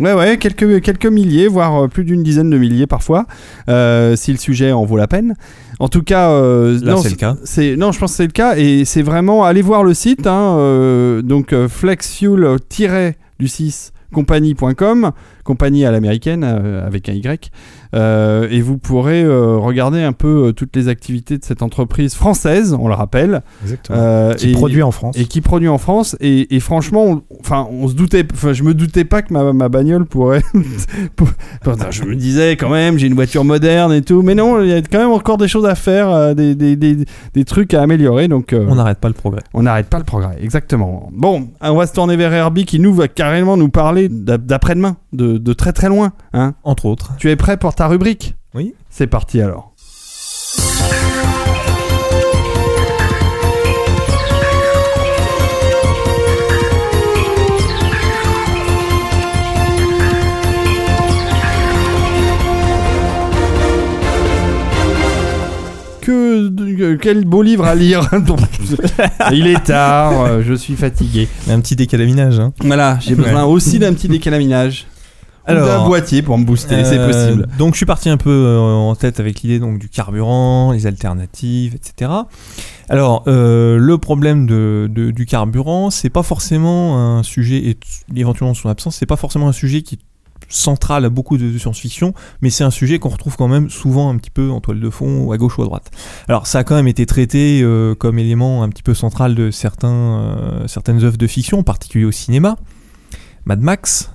Ouais, ouais, quelques, quelques milliers, voire euh, plus d'une dizaine de milliers parfois, euh, si le sujet en vaut la peine. En tout cas, euh, Là, non, c'est le cas. c'est non, je pense que c'est le cas et c'est vraiment allez voir le site, hein, euh, donc euh, flexfuel-du6 compagnie.com, compagnie à l'américaine euh, avec un Y, euh, et vous pourrez euh, regarder un peu toutes les activités de cette entreprise française, on le rappelle, Exactement. euh, qui et- produit en France. et qui produit en France et, et franchement on, enfin on se doutait enfin je me doutais pas que ma, ma bagnole pourrait pour- je me disais quand même j'ai une voiture moderne et tout mais non il y a quand même encore des choses à faire euh, des, des, des, des trucs à améliorer donc euh, On n'arrête pas le progrès. on n'arrête pas le progrès exactement bon on va se tourner vers Herbie qui nous va carrément nous parler d'a- d'après-demain de, de très très loin hein Entre autres. tu es prêt pour ta rubrique? Oui. c'est parti alors Que, quel beau livre à lire. Il est tard, je suis fatigué. Un petit décalaminage. Hein. Voilà, j'ai besoin aussi d'un petit décalaminage. Alors, d'un boîtier pour me booster, c'est Euh, possible. Donc je suis parti un peu euh, en tête avec l'idée donc du carburant, les alternatives, etc. Alors euh, le problème de, de- du carburant, c'est pas forcément un sujet et éventuellement son absence, c'est pas forcément un sujet qui est central à beaucoup de, de science-fiction, mais c'est un sujet qu'on retrouve quand même souvent un petit peu en toile de fond, ou à gauche ou à droite. Alors ça a quand même été traité comme élément un petit peu central de certains, certaines œuvres de fiction, en particulier au cinéma. Mad Max,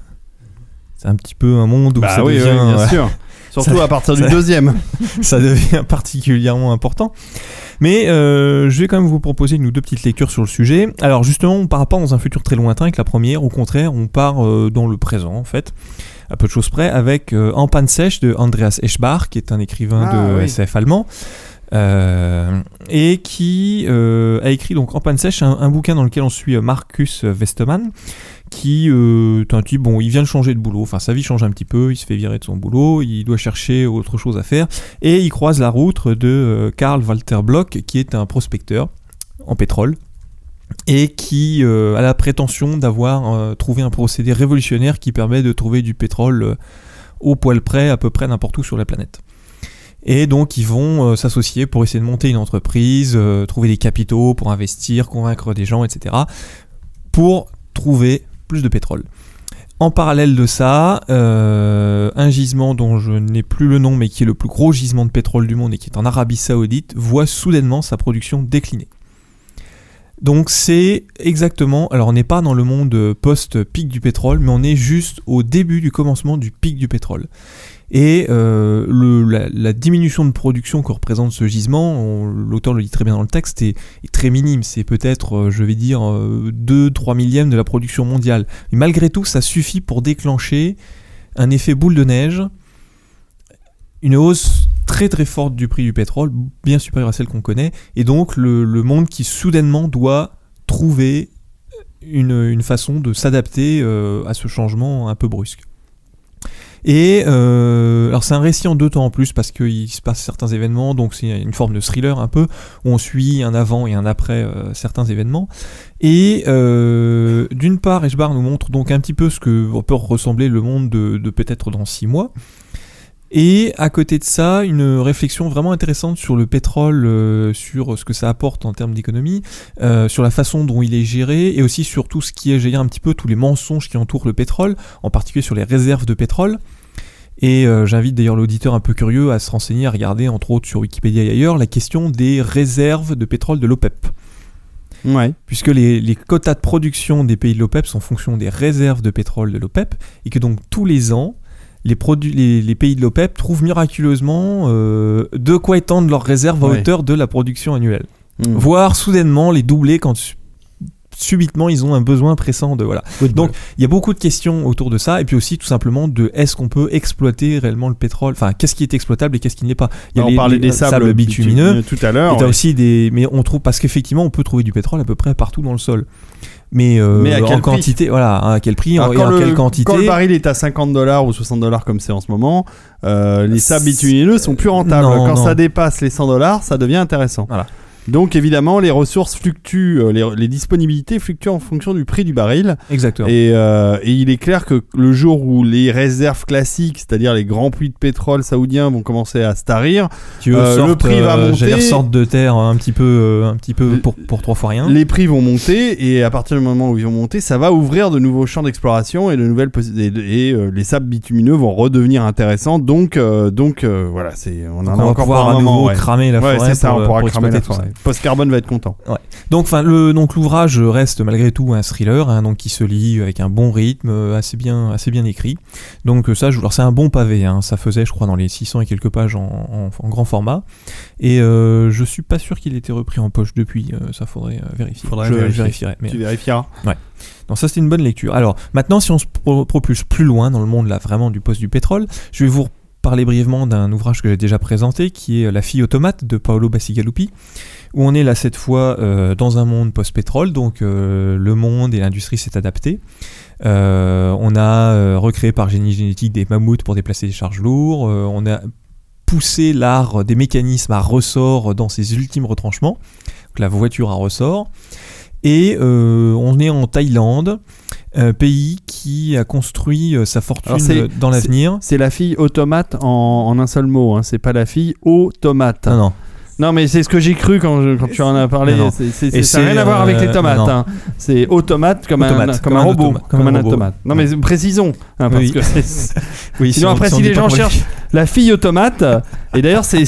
c'est un petit peu un monde où Bah ça oui, oui, devient bien sûr. Surtout ça- à partir du ça- deuxième. ça devient particulièrement important. Mais euh, je vais quand même vous proposer une ou deux petites lectures sur le sujet. Alors justement, on part pas dans un futur très lointain avec la première, au contraire, on part euh, dans le présent en fait, à peu de choses près, avec euh, En panne sèche de Andreas Eschbach, qui est un écrivain Ah, de oui. SF allemand. euh, et qui euh, a écrit donc en panne sèche un, un bouquin dans lequel on suit euh, Marcus Westermann qui euh, est un type bon il vient de changer de boulot enfin sa vie change un petit peu il se fait virer de son boulot il doit chercher autre chose à faire et il croise la route de euh, Karl Walter Bloch, qui est un prospecteur en pétrole, et qui euh, a la prétention d'avoir euh, trouvé un procédé révolutionnaire qui permet de trouver du pétrole euh, au poil près, à peu près n'importe où sur la planète. Et donc ils vont euh, s'associer pour essayer de monter une entreprise, euh, trouver des capitaux pour investir, convaincre des gens, etc. pour trouver plus de pétrole. En parallèle de ça, euh, un gisement dont je n'ai plus le nom, mais qui est le plus gros gisement de pétrole du monde et qui est en Arabie Saoudite, voit soudainement sa production décliner. Donc c'est exactement, alors on n'est pas dans le monde post-pic du pétrole, mais on est juste au début du commencement du pic du pétrole. Et euh, la, diminution de production que représente ce gisement, l'auteur le dit très bien dans le texte, est, très minime. C'est peut-être, euh, je vais dire, 2-3 millièmes de la production mondiale. Mais malgré tout, ça suffit pour déclencher un effet boule de neige, une hausse très très forte du prix du pétrole, bien supérieure à celle qu'on connaît, et donc le, monde qui soudainement doit trouver une, façon de s'adapter euh, à ce changement un peu brusque. Et euh, alors c'est un récit en deux temps en plus parce qu'il se passe certains événements, donc c'est une forme de thriller un peu où on suit un avant et un après euh, certains événements. Et euh, d'une part, Eshbar nous montre donc un petit peu ce que peut ressembler le monde de, de peut-être dans six mois. Et à côté de ça, une réflexion vraiment intéressante sur le pétrole, euh, sur ce que ça apporte en termes d'économie, euh, sur la façon dont il est géré, et aussi sur tout ce qui est, dire un petit peu tous les mensonges qui entourent le pétrole, en particulier sur les réserves de pétrole. Et euh, j'invite d'ailleurs l'auditeur un peu curieux à se renseigner, à regarder entre autres sur Wikipédia et ailleurs la question des réserves de pétrole de l'OPEP Ouais. puisque les, les quotas de production des pays de l'OPEP sont en fonction des réserves de pétrole de l'OPEP, et que donc tous les ans, les, produits, les, les pays de l'OPEP trouvent miraculeusement euh, de quoi étendre leurs réserves à Ouais. hauteur de la production annuelle. Mm. Voire soudainement les doubler quand subitement ils ont un besoin pressant de... Voilà. Donc il y a beaucoup de questions autour de ça, et puis aussi tout simplement de est-ce qu'on peut exploiter réellement le pétrole, enfin qu'est-ce qui est exploitable et qu'est-ce qui ne l'est pas? Il y a on les- parlait les des sables, bitumineux, tout à l'heure. ouais. aussi des. Mais on trouve. Parce qu'effectivement, on peut trouver du pétrole à peu près partout dans le sol. Mais, euh, Mais à quel en prix? quantité, voilà, à quel prix, Alors, et quand, en le, quelle quantité. quand le baril est à 50 dollars ou 60 dollars comme c'est en ce moment, euh, les sables C'est- bitumineux sont plus rentables. Non, quand non. ça dépasse les 100 dollars, ça devient intéressant. Voilà. Donc évidemment, les ressources fluctuent, euh, les, les disponibilités fluctuent en fonction du prix du baril. Exactement. Et, euh, et il est clair que le jour où les réserves classiques, c'est-à-dire les grands puits de pétrole saoudiens, vont commencer à se tarir, Tu veux euh, le prix va j'allais monter. dire, sorte de terre un petit peu, un petit peu pour, pour trois fois rien. les prix vont monter et à partir du moment où ils vont monter, ça va ouvrir de nouveaux champs d'exploration et de nouvelles et, et, euh, les sables bitumineux vont redevenir intéressants. Donc donc voilà, c'est on en a va encore pouvoir pour un à nouveau moment. ouais. cramer la Ouais, forêt c'est ça, pour, on pourra pour cramer la forêt. Post carbone va être content. Donc, enfin, le donc l'ouvrage reste malgré tout un thriller, hein, donc qui se lit avec un bon rythme, euh, assez bien, assez bien écrit. Donc euh, ça, je alors c'est un bon pavé. Hein, ça faisait, je crois, dans les 600 et quelques pages en, en- en grand format. Et euh, je suis pas sûr qu'il ait été repris en poche depuis. euh, ça faudrait euh, vérifier. Faudrait je, je vérifier. vérifierai. Mais Tu vérifieras. donc ça, c'était une bonne lecture. Alors maintenant, si on se pro- propulse plus loin dans le monde là, vraiment du poste du pétrole, je vais vous parler brièvement d'un ouvrage que j'ai déjà présenté, qui est La fille automate de Paolo Bacigalupi, où on est là cette fois euh, dans un monde post-pétrole, donc euh, le monde et l'industrie s'est adapté. Euh, on a recréé par génie génétique des mammouths pour déplacer des charges lourdes, on a poussé l'art des mécanismes à ressort dans ses ultimes retranchements, donc la voiture à ressort. Et on est en Thaïlande, un pays qui a construit sa fortune dans l'avenir. C'est la fille automate en, en un seul mot. Hein. C'est pas la fille automate. Non, non. Non, mais c'est ce que j'ai cru quand, je- quand tu en as parlé. Non, non. C'est- c'est- Et ça n'a rien à voir avec euh, les tomates. hein. C'est automate comme, Un, Automate, comme, un, robot, comme, un, robot. automate. Non, mais précisons. hein, parce Oui. que c'est- Oui, Sinon, on- après, on si les gens cherchent la fille automate, et d'ailleurs, c'est.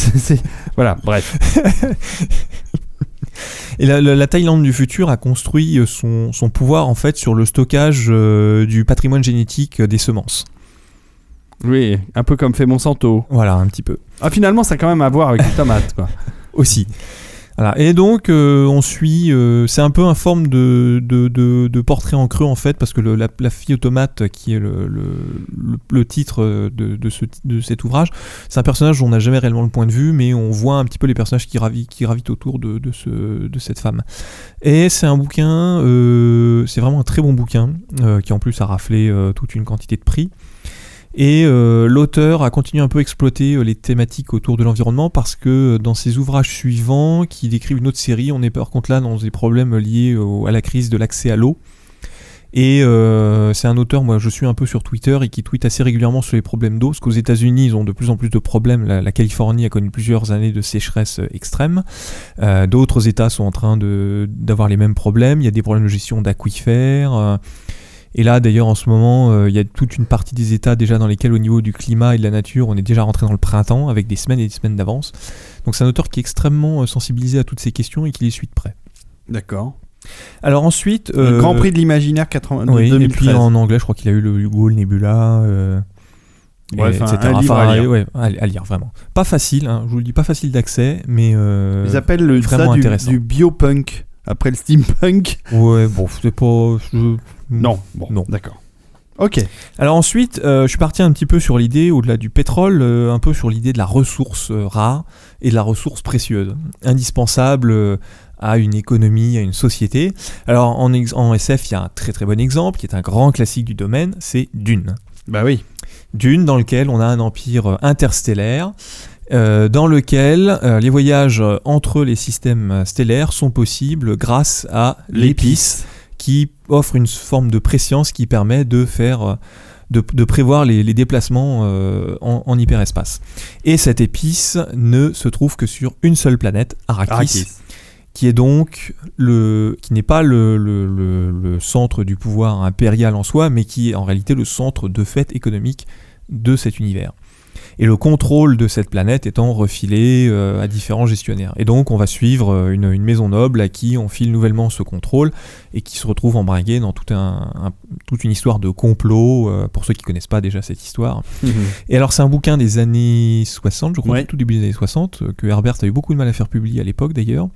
Voilà, bref. Et la, la- la Thaïlande du futur a construit euh, son, son pouvoir en fait sur le stockage euh, du patrimoine génétique des semences. Oui, un peu comme fait Monsanto. Voilà, un petit peu. Ah, finalement, ça a quand même à voir avec les tomates, quoi. Aussi. Voilà. Et donc, euh, on suit. euh, c'est un peu un forme de, de, portrait en creux, en fait, parce que la, fille automate, qui est le, le, titre de, de, ce, de cet ouvrage, c'est un personnage dont on n'a jamais réellement le point de vue, mais on voit un petit peu les personnages qui, ravi- qui gravitent autour de, de, ce, de cette femme. Et c'est un bouquin, euh, c'est vraiment un très bon bouquin, euh, qui en plus a raflé euh, toute une quantité de prix. Et euh, l'auteur a continué un peu à exploiter euh, les thématiques autour de l'environnement parce que euh, dans ses ouvrages suivants, qui décrivent une autre série, on est par contre là dans des problèmes liés à la crise de l'accès à l'eau. Et c'est un auteur, moi je suis un peu sur Twitter et qui tweet assez régulièrement sur les problèmes d'eau, parce qu'aux États-Unis ils ont de plus en plus de problèmes. La, Californie a connu plusieurs années de sécheresse extrême. D'autres États sont en train d'avoir les mêmes problèmes. Il y a des problèmes de gestion d'aquifères. Et là, d'ailleurs, en ce moment, euh, il y a toute une partie des États déjà dans lesquels, au niveau du climat et de la nature, on est déjà rentré dans le printemps avec des semaines et des semaines d'avance. Donc, c'est un auteur qui est extrêmement euh, sensibilisé à toutes ces questions et qui les suit de près. D'accord. Alors ensuite, Le euh, Grand Prix de l'imaginaire 80 de oui, et 2013. puis en anglais, je crois qu'il a eu le Hugo, le Nebula. Ouais, et etc. un livre Enfin, à lire. ouais, à, à lire vraiment. Pas facile, hein, je vous le dis, pas facile d'accès, mais euh, Ils appellent le, vraiment ça du, intéressant. du biopunk. Après le steampunk. ouais, bon, c'est pas. je- Non, bon, Non. d'accord. Ok. Alors ensuite, euh, je suis parti un petit peu sur l'idée, au-delà du pétrole, euh, un peu sur l'idée de la ressource euh, rare et de la ressource précieuse, indispensable à une économie, à une société. Alors en, en SF, il y a un très très bon exemple, qui est un grand classique du domaine, c'est Dune. Bah oui. Dune, dans lequel on a un empire interstellaire, euh, dans lequel euh, les voyages euh, entre les systèmes stellaires sont possibles grâce à l'épice, qui offre une forme de préscience qui permet de faire de, de prévoir les, les déplacements euh, en, en hyperespace. Et cette épice ne se trouve que sur une seule planète, Arrakis, Arrakis. qui est donc le qui n'est pas le, le- le- le centre du pouvoir impérial en soi, mais qui est en réalité le centre de fait économique de cet univers. Et le contrôle de cette planète étant refilé euh, à différents gestionnaires. Et donc on va suivre euh, une, une maison noble à qui on file nouvellement ce contrôle et qui se retrouve embringuée dans tout un, un- toute une histoire de complot, euh, pour ceux qui connaissent pas déjà cette histoire. Mhm. Et alors c'est un bouquin des années 60, je crois, Ouais. tout début des années 60, euh, que Herbert a eu beaucoup de mal à faire publier à l'époque d'ailleurs.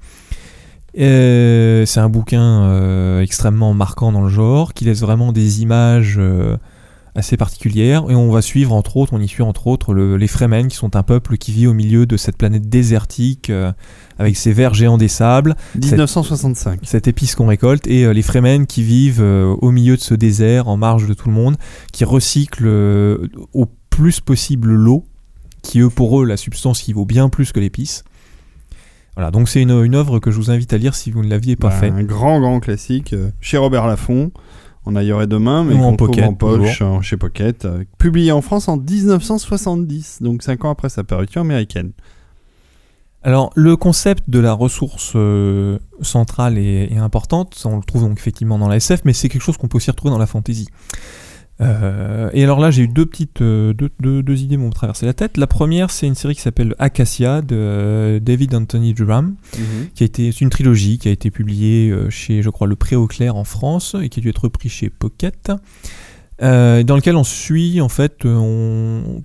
C'est un bouquin euh, extrêmement marquant dans le genre, qui laisse vraiment des images euh, assez particulières. Et on va suivre entre autres, on y suit entre autres le- les Fremen, qui sont un peuple qui vit au milieu de cette planète désertique, euh, avec ses vers géants des sables, 1965. cette épice qu'on récolte, et euh, les Fremen qui vivent euh, au milieu de ce désert, en marge de tout le monde, qui recyclent au plus possible l'eau, qui eux, pour eux, la substance qui vaut bien plus que l'épice. Voilà, donc c'est une, une œuvre que je vous invite à lire si vous ne l'aviez pas Bah, fait. Un grand, grand classique. chez Robert Laffont. On aillerait demain, mais en pocket, en poche, euh, chez Pocket. euh, publié en France en 1970, donc 5 ans après sa parution américaine. Alors, le concept de la ressource euh, centrale est, est importante. On le trouve donc effectivement dans la SF, mais c'est quelque chose qu'on peut aussi retrouver dans la fantasy. Euh, et alors là, j'ai eu deux petites euh, deux, deux- deux idées m'ont traversé la tête. La première, c'est une série qui s'appelle Acacia de euh, David Anthony Durham, qui a été c'est une trilogie qui a été publiée chez, je crois, le Pré au Clair en France et qui a dû être repris chez Pocket. dans lequel on suit en fait, on...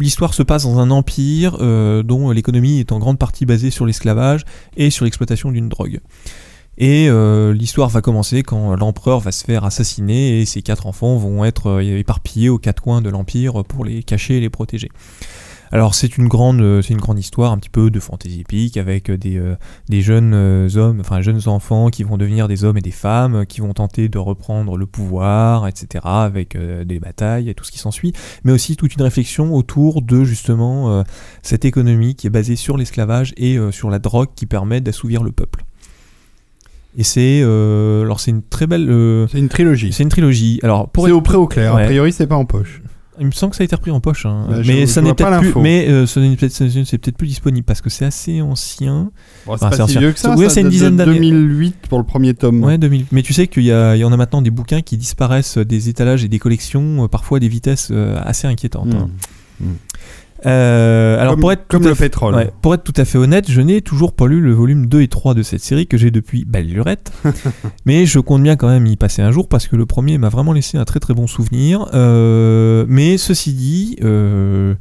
l'histoire se passe dans un empire dont l'économie est en grande partie basée sur l'esclavage et sur l'exploitation d'une drogue. Et euh, l'histoire va commencer quand l'empereur va se faire assassiner et ses quatre enfants vont être euh, éparpillés aux quatre coins de l'empire pour les cacher et les protéger. Alors c'est une grande, euh, c'est une grande histoire un petit peu de fantaisie épique avec des, des jeunes hommes, enfin jeunes enfants qui vont devenir des hommes et des femmes, qui vont tenter de reprendre le pouvoir, etc. avec des batailles et tout ce qui s'ensuit, mais aussi toute une réflexion autour de justement cette économie qui est basée sur l'esclavage et sur la drogue qui permet d'assouvir le peuple. Et c'est, euh, alors c'est une très belle, euh, C'est une trilogie. c'est une trilogie. Alors pour C'est au pré au clair. Ouais. A priori, c'est pas en poche. il me semble que ça a été repris en poche, hein. Bah, je- mais je ça vois n'est pas peut-être plus, l'info. mais euh, ce n'est peut-être c'est peut-être plus disponible parce que c'est assez ancien. Bon, c'est Ah, pas c'est si ancien. vieux que ça. Ça c'est une date de dizaine d'années. 2008 pour le premier tome. Ouais, 2000. Mais tu sais qu'il y, a- il y en a maintenant des bouquins qui disparaissent des étalages et des collections, euh, parfois à des vitesses euh, assez inquiétantes. hein. Euh, alors comme pour être comme tout à le fait- pétrole. Ouais, pour être tout à fait honnête, je n'ai toujours pas lu le volume 2 et 3 de cette série que j'ai depuis belle lurette. mais je compte bien quand même y passer un jour parce que le premier m'a vraiment laissé un très très bon souvenir. Euh, mais ceci dit, euh,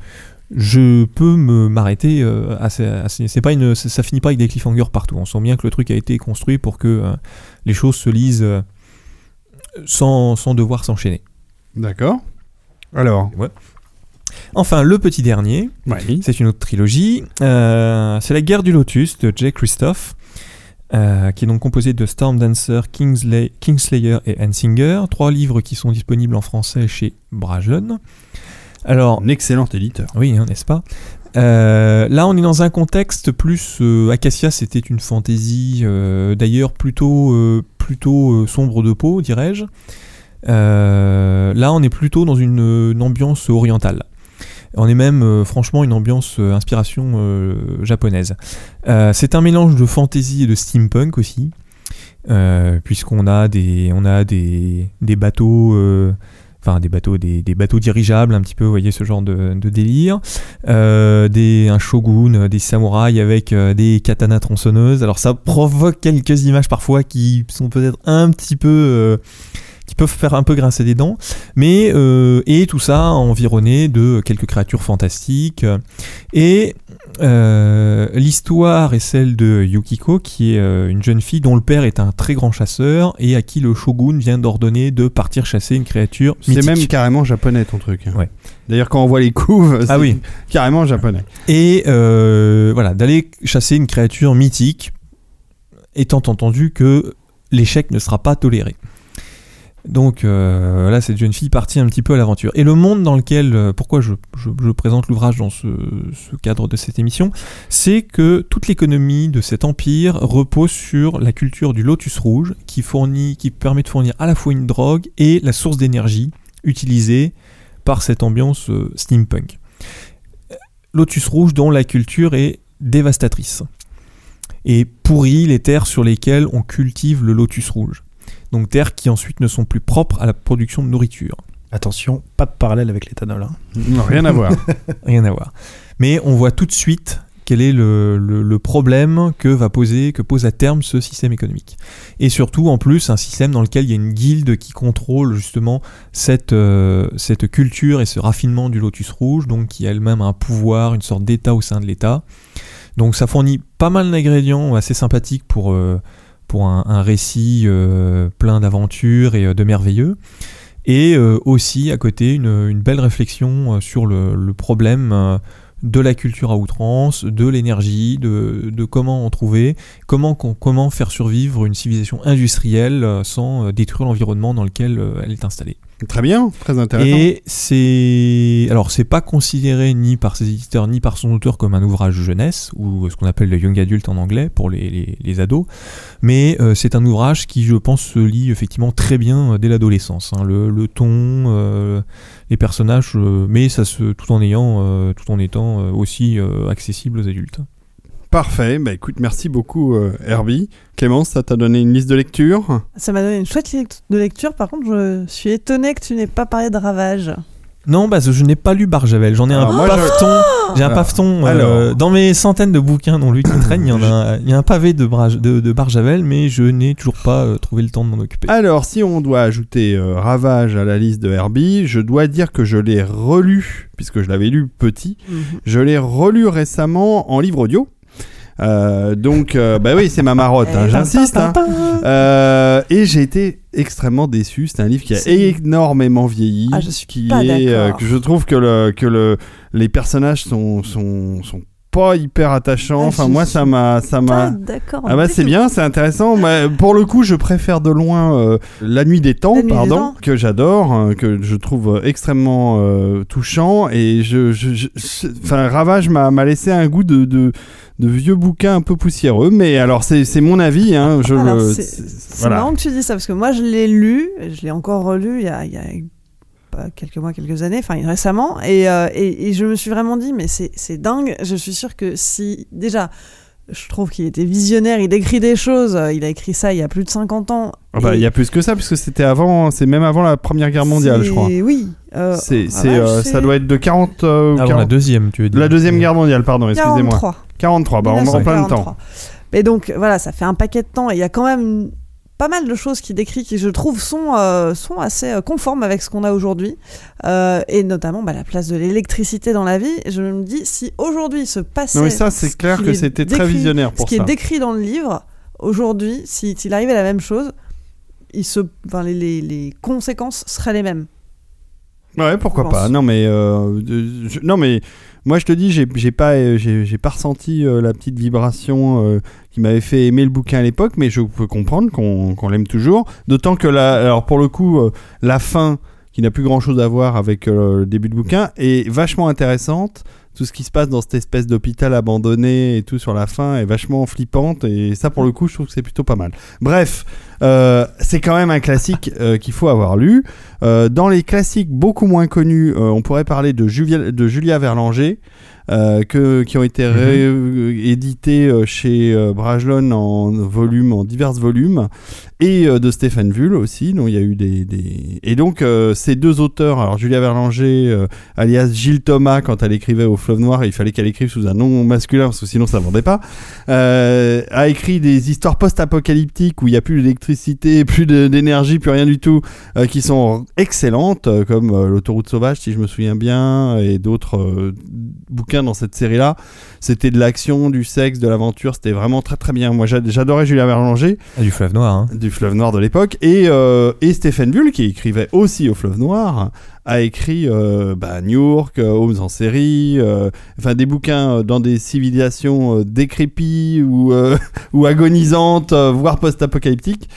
je peux me m'arrêter assez, assez- c'est pas une ça, ça finit pas avec des cliffhangers partout. On sent bien que le truc a été construit pour que les choses se lisent sans, sans devoir s'enchaîner. D'accord. Alors. Enfin, le petit dernier, Oui. C'est une autre trilogie. Euh, c'est La guerre du Lotus de Jay Christophe, euh, qui est donc composée de Storm Dancer, Kingsley- Kingslayer et Hansinger. Trois livres qui sont disponibles en français chez Bragelonne. Alors, Un excellent éditeur. oui, hein, n'est-ce pas? Euh, Là, on est dans un contexte plus. euh, Acacia, c'était une fantaisie, euh, d'ailleurs plutôt, euh, plutôt euh, sombre de peau, dirais-je. Euh, là, on est plutôt dans une, une ambiance orientale. On est même, euh, franchement, une ambiance euh, inspiration euh, japonaise. C'est un mélange de fantasy et de steampunk aussi, puisqu'on a des, on a des, des bateaux. Enfin, des bateaux, des, des bateaux dirigeables, un petit peu, vous voyez, ce genre de, délire. Des, un shogun, des samouraïs avec des katanas tronçonneuses. Alors, ça provoque quelques images parfois qui sont peut-être un petit peu. Qui peuvent faire un peu grincer des dents. Mais, euh, et tout ça environné de quelques créatures fantastiques. Et euh, l'histoire est celle de Yukiko, qui est euh, une jeune fille dont le père est un très grand chasseur et à qui le shogun vient d'ordonner de partir chasser une créature C'est même carrément japonais ton truc. Ouais. D'ailleurs, quand on voit les couves, c'est Ah oui. carrément japonais. Et voilà, d'aller chasser une créature mythique, étant entendu que l'échec ne sera pas toléré. Donc euh, là, cette jeune fille partie un petit peu à l'aventure. Et le monde dans lequel, euh, pourquoi je, présente l'ouvrage dans ce, ce cadre de cette émission, c'est que toute l'économie de cet empire repose sur la culture du lotus rouge, qui fournit, qui permet de fournir à la fois une drogue et la source d'énergie utilisée par cette ambiance euh, steampunk. Lotus rouge dont la culture est dévastatrice et pourrit les terres sur lesquelles on cultive le lotus rouge. Donc terres qui ensuite ne sont plus propres à la production de nourriture. Attention, pas de parallèle avec l'éthanol. hein. Non, rien à voir. Rien à voir. Mais on voit tout de suite quel est le, le- le problème que va poser, que pose à terme ce système économique. Et surtout, en plus, un système dans lequel il y a une guilde qui contrôle justement cette, euh, cette culture et ce raffinement du lotus rouge, donc qui a elle-même un pouvoir, une sorte d'état au sein de l'état. Donc ça fournit pas mal d'ingrédients assez sympathiques pour, euh, pour un, récit euh, plein d'aventures et euh, de merveilleux. Et euh, aussi à côté une, belle réflexion sur le, problème de la culture à outrance, de l'énergie, de, comment en trouver, comment, comment faire survivre une civilisation industrielle sans détruire l'environnement dans lequel elle est installée. Très bien, très intéressant. Et c'est alors c'est pas considéré ni par ses éditeurs ni par son auteur comme un ouvrage jeunesse ou ce qu'on appelle le young adult en anglais pour les, les, ados, mais euh, c'est un ouvrage qui je pense se lit effectivement très bien euh, dès l'adolescence. hein. Le, le ton, euh, les personnages, mais ça se tout en ayant tout en étant aussi accessible aux adultes. Parfait, bah écoute, merci beaucoup euh, Herbie. Clémence, ça t'a donné une liste de lecture Ça m'a donné une chouette lect- de lecture. Par contre, je suis étonnée que tu n'aies pas parlé de Ravage. Non, parce que je n'ai pas lu Barjavel. J'en ai Alors, un paveton. J'ai un Alors, paveton. euh, alors. dans mes centaines de bouquins dont lui qui traîne, il y en a, un- il y a un pavé de, Braj- de, de Barjavel, mais je n'ai toujours pas euh, trouvé le temps de m'en occuper. Alors, si on doit ajouter euh, Ravage à la liste de Herbie, je dois dire que je l'ai relu, puisque je l'avais lu petit, je l'ai relu récemment en livre audio. Euh, donc, euh, bah oui, c'est ma marotte, hein, Eh, j'insiste. hein. Euh, et j'ai été extrêmement déçu. C'est un livre qui a énormément vieilli, Ah, je suis qui pas est, euh, que je trouve que le que le les personnages sont sont sont pas hyper attachants. Ah, Enfin, moi, ça m'a ça m'a d'accord. ah bah c'est bien, c'est intéressant. Mais pour le coup, je préfère de loin euh, La Nuit des Temps, des pardon, Temps. que j'adore, hein, que je trouve euh, extrêmement euh, touchant. Et je, je, enfin, Ravage m'a laissé un goût de, de, de vieux bouquin un peu poussiéreux. Mais alors, c'est mon avis. Hein, c'est- voilà. marrant que tu dis ça parce que moi je l'ai lu, je l'ai encore relu il y a, il y a pas quelques mois, quelques années, enfin récemment, et, euh, et, et je me suis vraiment dit mais c'est c'est dingue. Je suis sûre que si déjà je trouve qu'il était visionnaire, il écrit des choses, il a écrit ça il y a plus de 50 ans. Ah bah, il y a plus que ça, puisque c'était avant, c'est même avant la Première Guerre mondiale, je crois. Oui. euh, C'est, ah, euh, c'est ça doit être de 40, euh, Avant 40 la deuxième, tu veux dire. la deuxième guerre mondiale, pardon, excusez-moi. 43. 43, bah on est en plein dedans. 1943. Et donc voilà, ça fait un paquet de temps et il y a quand même pas mal de choses qui décrit qui je trouve sont, euh, sont assez euh, conformes avec ce qu'on a aujourd'hui Euh, et notamment bah, la place de l'électricité dans la vie. Je me dis si aujourd'hui se passait Non mais ça, c'est ce clair qui que c'était très visionnaire ce pour qui ça. est décrit dans le livre aujourd'hui, si- s'il arrivait la même chose, il se, enfin, les, les- les conséquences seraient les mêmes. Ouais, pourquoi pas. Non mais euh, je- non mais moi je te dis j'ai pas euh, pas ressenti euh, la petite vibration euh, qui m'avait fait aimer le bouquin à l'époque mais je peux comprendre qu'on l'aime toujours d'autant que la alors pour le coup la fin qui n'a plus grand chose à voir avec le début de bouquin est vachement intéressante tout ce qui se passe dans cette espèce d'hôpital abandonné et tout sur la fin est vachement flippante et ça pour le coup je trouve que c'est plutôt pas mal. Bref euh, c'est quand même un classique euh, qu'il faut avoir lu. Euh, dans les classiques beaucoup moins connus, on pourrait parler de, de Julia Verlanger, euh, que, qui ont été ré- euh, édités euh, chez Brajlon en volume, en divers volumes, et euh, de Stéphane Vull aussi, dont il y a eu des, des... et donc ces deux auteurs, alors Julia Verlanger, alias Gilles Thomas, quand elle écrivait au Fleuve Noir, il fallait qu'elle écrive sous un nom masculin parce que sinon ça vendait pas, a écrit des histoires post-apocalyptiques où il n'y a plus d'électricité, plus d'énergie, plus rien du tout, qui sont excellentes, comme L'autoroute sauvage, si je me souviens bien, et d'autres euh, dans cette série-là. C'était de l'action, du sexe, de l'aventure, c'était vraiment très très bien. Moi j'a- j'adorais Julia Verlanger, Ah, du fleuve noir. Hein. du Fleuve Noir de l'époque, et, euh, et Stéphane Bull, qui écrivait aussi au Fleuve Noir, a écrit euh, bah, New York, euh, Homes en série, enfin des bouquins dans des civilisations décrépies ou, ou agonisantes, voire post-apocalyptiques,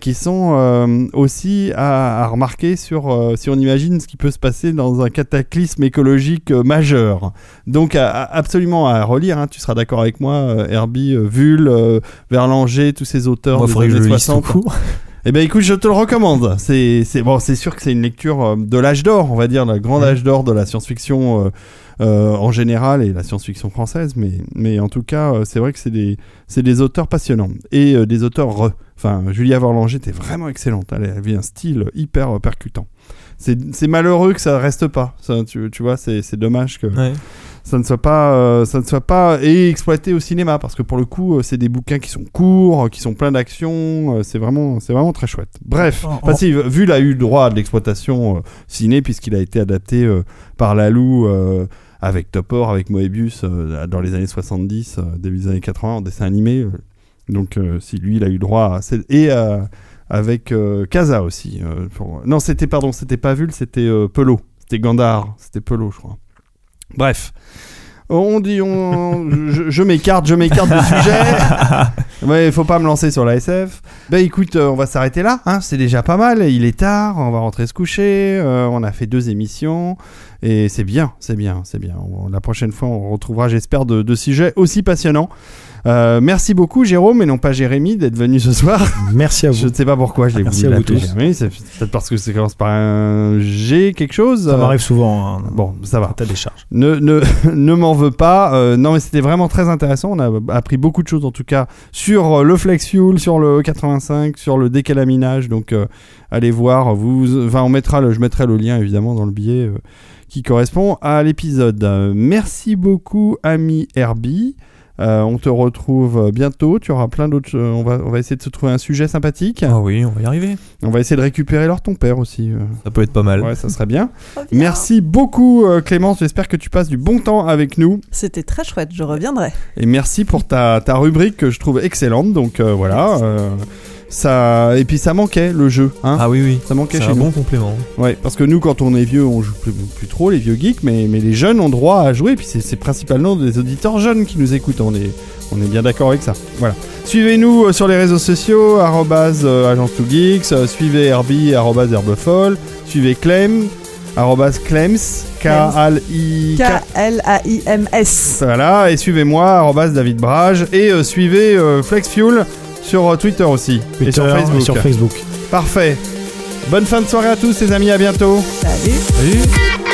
qui sont aussi à, à remarquer sur si on imagine ce qui peut se passer dans un cataclysme écologique majeur. Donc à- à- absolument à relire, hein, tu seras d'accord avec moi, euh, Herbie, euh, Vull, euh, Verlanger, tous ces auteurs Moi, des faudrait que je années le lise tout 60. court. Eh ben écoute, je te le recommande. C'est bon, c'est sûr que c'est une lecture de l'âge d'or, on va dire, le grand âge d'or de la science-fiction euh, euh, en général et la science-fiction française, mais mais en tout cas, c'est vrai que c'est des c'est des auteurs passionnants et euh, des auteurs re. Enfin, Julia Verlanger était vraiment excellente. Elle avait un style hyper percutant. C'est malheureux que ça reste pas. Ça, tu, tu vois, c'est c'est dommage que Ouais. Ça ne soit pas euh, ça ne soit pas et exploité au cinéma parce que pour le coup euh, c'est des bouquins qui sont courts euh, qui sont pleins d'action euh, c'est vraiment c'est vraiment très chouette. Bref enfin, si, a eu droit à de l'exploitation euh, ciné puisqu'il a été adapté euh, par Lalou euh, avec Topor avec Moebius euh, dans les années 70 euh, début des années 80 en dessin animé euh. donc euh, si lui il a eu droit à et euh, avec euh, Kaza aussi euh, pour- non c'était pardon c'était pas Vul c'était euh, Pelot. C'était Gandar c'était Pelot je crois Bref, on dit, on, je, m'écarte, je m'écarte du sujet. Ouais, faut pas me lancer sur la SF. Bah écoute, euh, on va s'arrêter là. Hein, c'est déjà pas mal. Il est tard. On va rentrer se coucher. euh, on a fait deux émissions et c'est bien, c'est bien, c'est bien. On- la prochaine fois, on retrouvera, j'espère, de, de sujets aussi passionnants. Euh, merci beaucoup, Jérôme, et non pas Jérémy, d'être venu ce soir. Merci à vous. Je ne sais pas pourquoi je l'ai Merci voulu à vous l'appeler tous. Jérémy. C'est peut-être parce que ça commence par un G quelque chose. Ça m'arrive souvent. hein, Bon, ça va. T'as des charges. Ne, ne, ne m'en veux pas. Euh, non, mais c'était vraiment très intéressant. On a appris beaucoup de choses, en tout cas, sur euh, le Flex Fuel, sur le 85, sur le décalaminage. Donc, euh, allez voir. Vous, enfin, on mettra le, je mettrai le lien, évidemment, dans le billet euh, qui correspond à l'épisode. Euh, merci beaucoup, ami Herbie. Euh, on te retrouve euh, bientôt. Tu auras plein d'autres. on, va, on va essayer de se trouver un sujet sympathique. Ah oui, on va y arriver. On va essayer de récupérer leur ton père aussi. euh. Ça peut être pas mal. Ouais, ça serait bien. Reviens. Merci beaucoup, Clémence. J'espère que tu passes du bon temps avec nous. C'était très chouette, je reviendrai. Et merci pour ta, ta rubrique que je trouve excellente. Donc euh, voilà. Ça... Et puis ça manquait le jeu. Hein Ah oui, oui. ça manquait C'est chez un nous. bon complément. Ouais, parce que nous, quand on est vieux, on joue plus, plus trop, les vieux geeks, mais, mais les jeunes ont droit à jouer. Puis c'est c'est principalement des auditeurs jeunes qui nous écoutent. On est, on est bien d'accord avec ça. Voilà. Suivez-nous euh, sur les réseaux sociaux, arrobase euh, agence 2 geeks. euh, suivez Herbie, arrobase herbefolle. Suivez Clem, arrobase Clems. K-L-A-I-M-S. Voilà, et suivez-moi, arrobase David Brage, et euh, suivez euh, FlexFuel sur euh, Twitter aussi, et sur Twitter Facebook. sur Facebook. Parfait. Bonne fin de soirée à tous les amis, à bientôt. Salut. Salut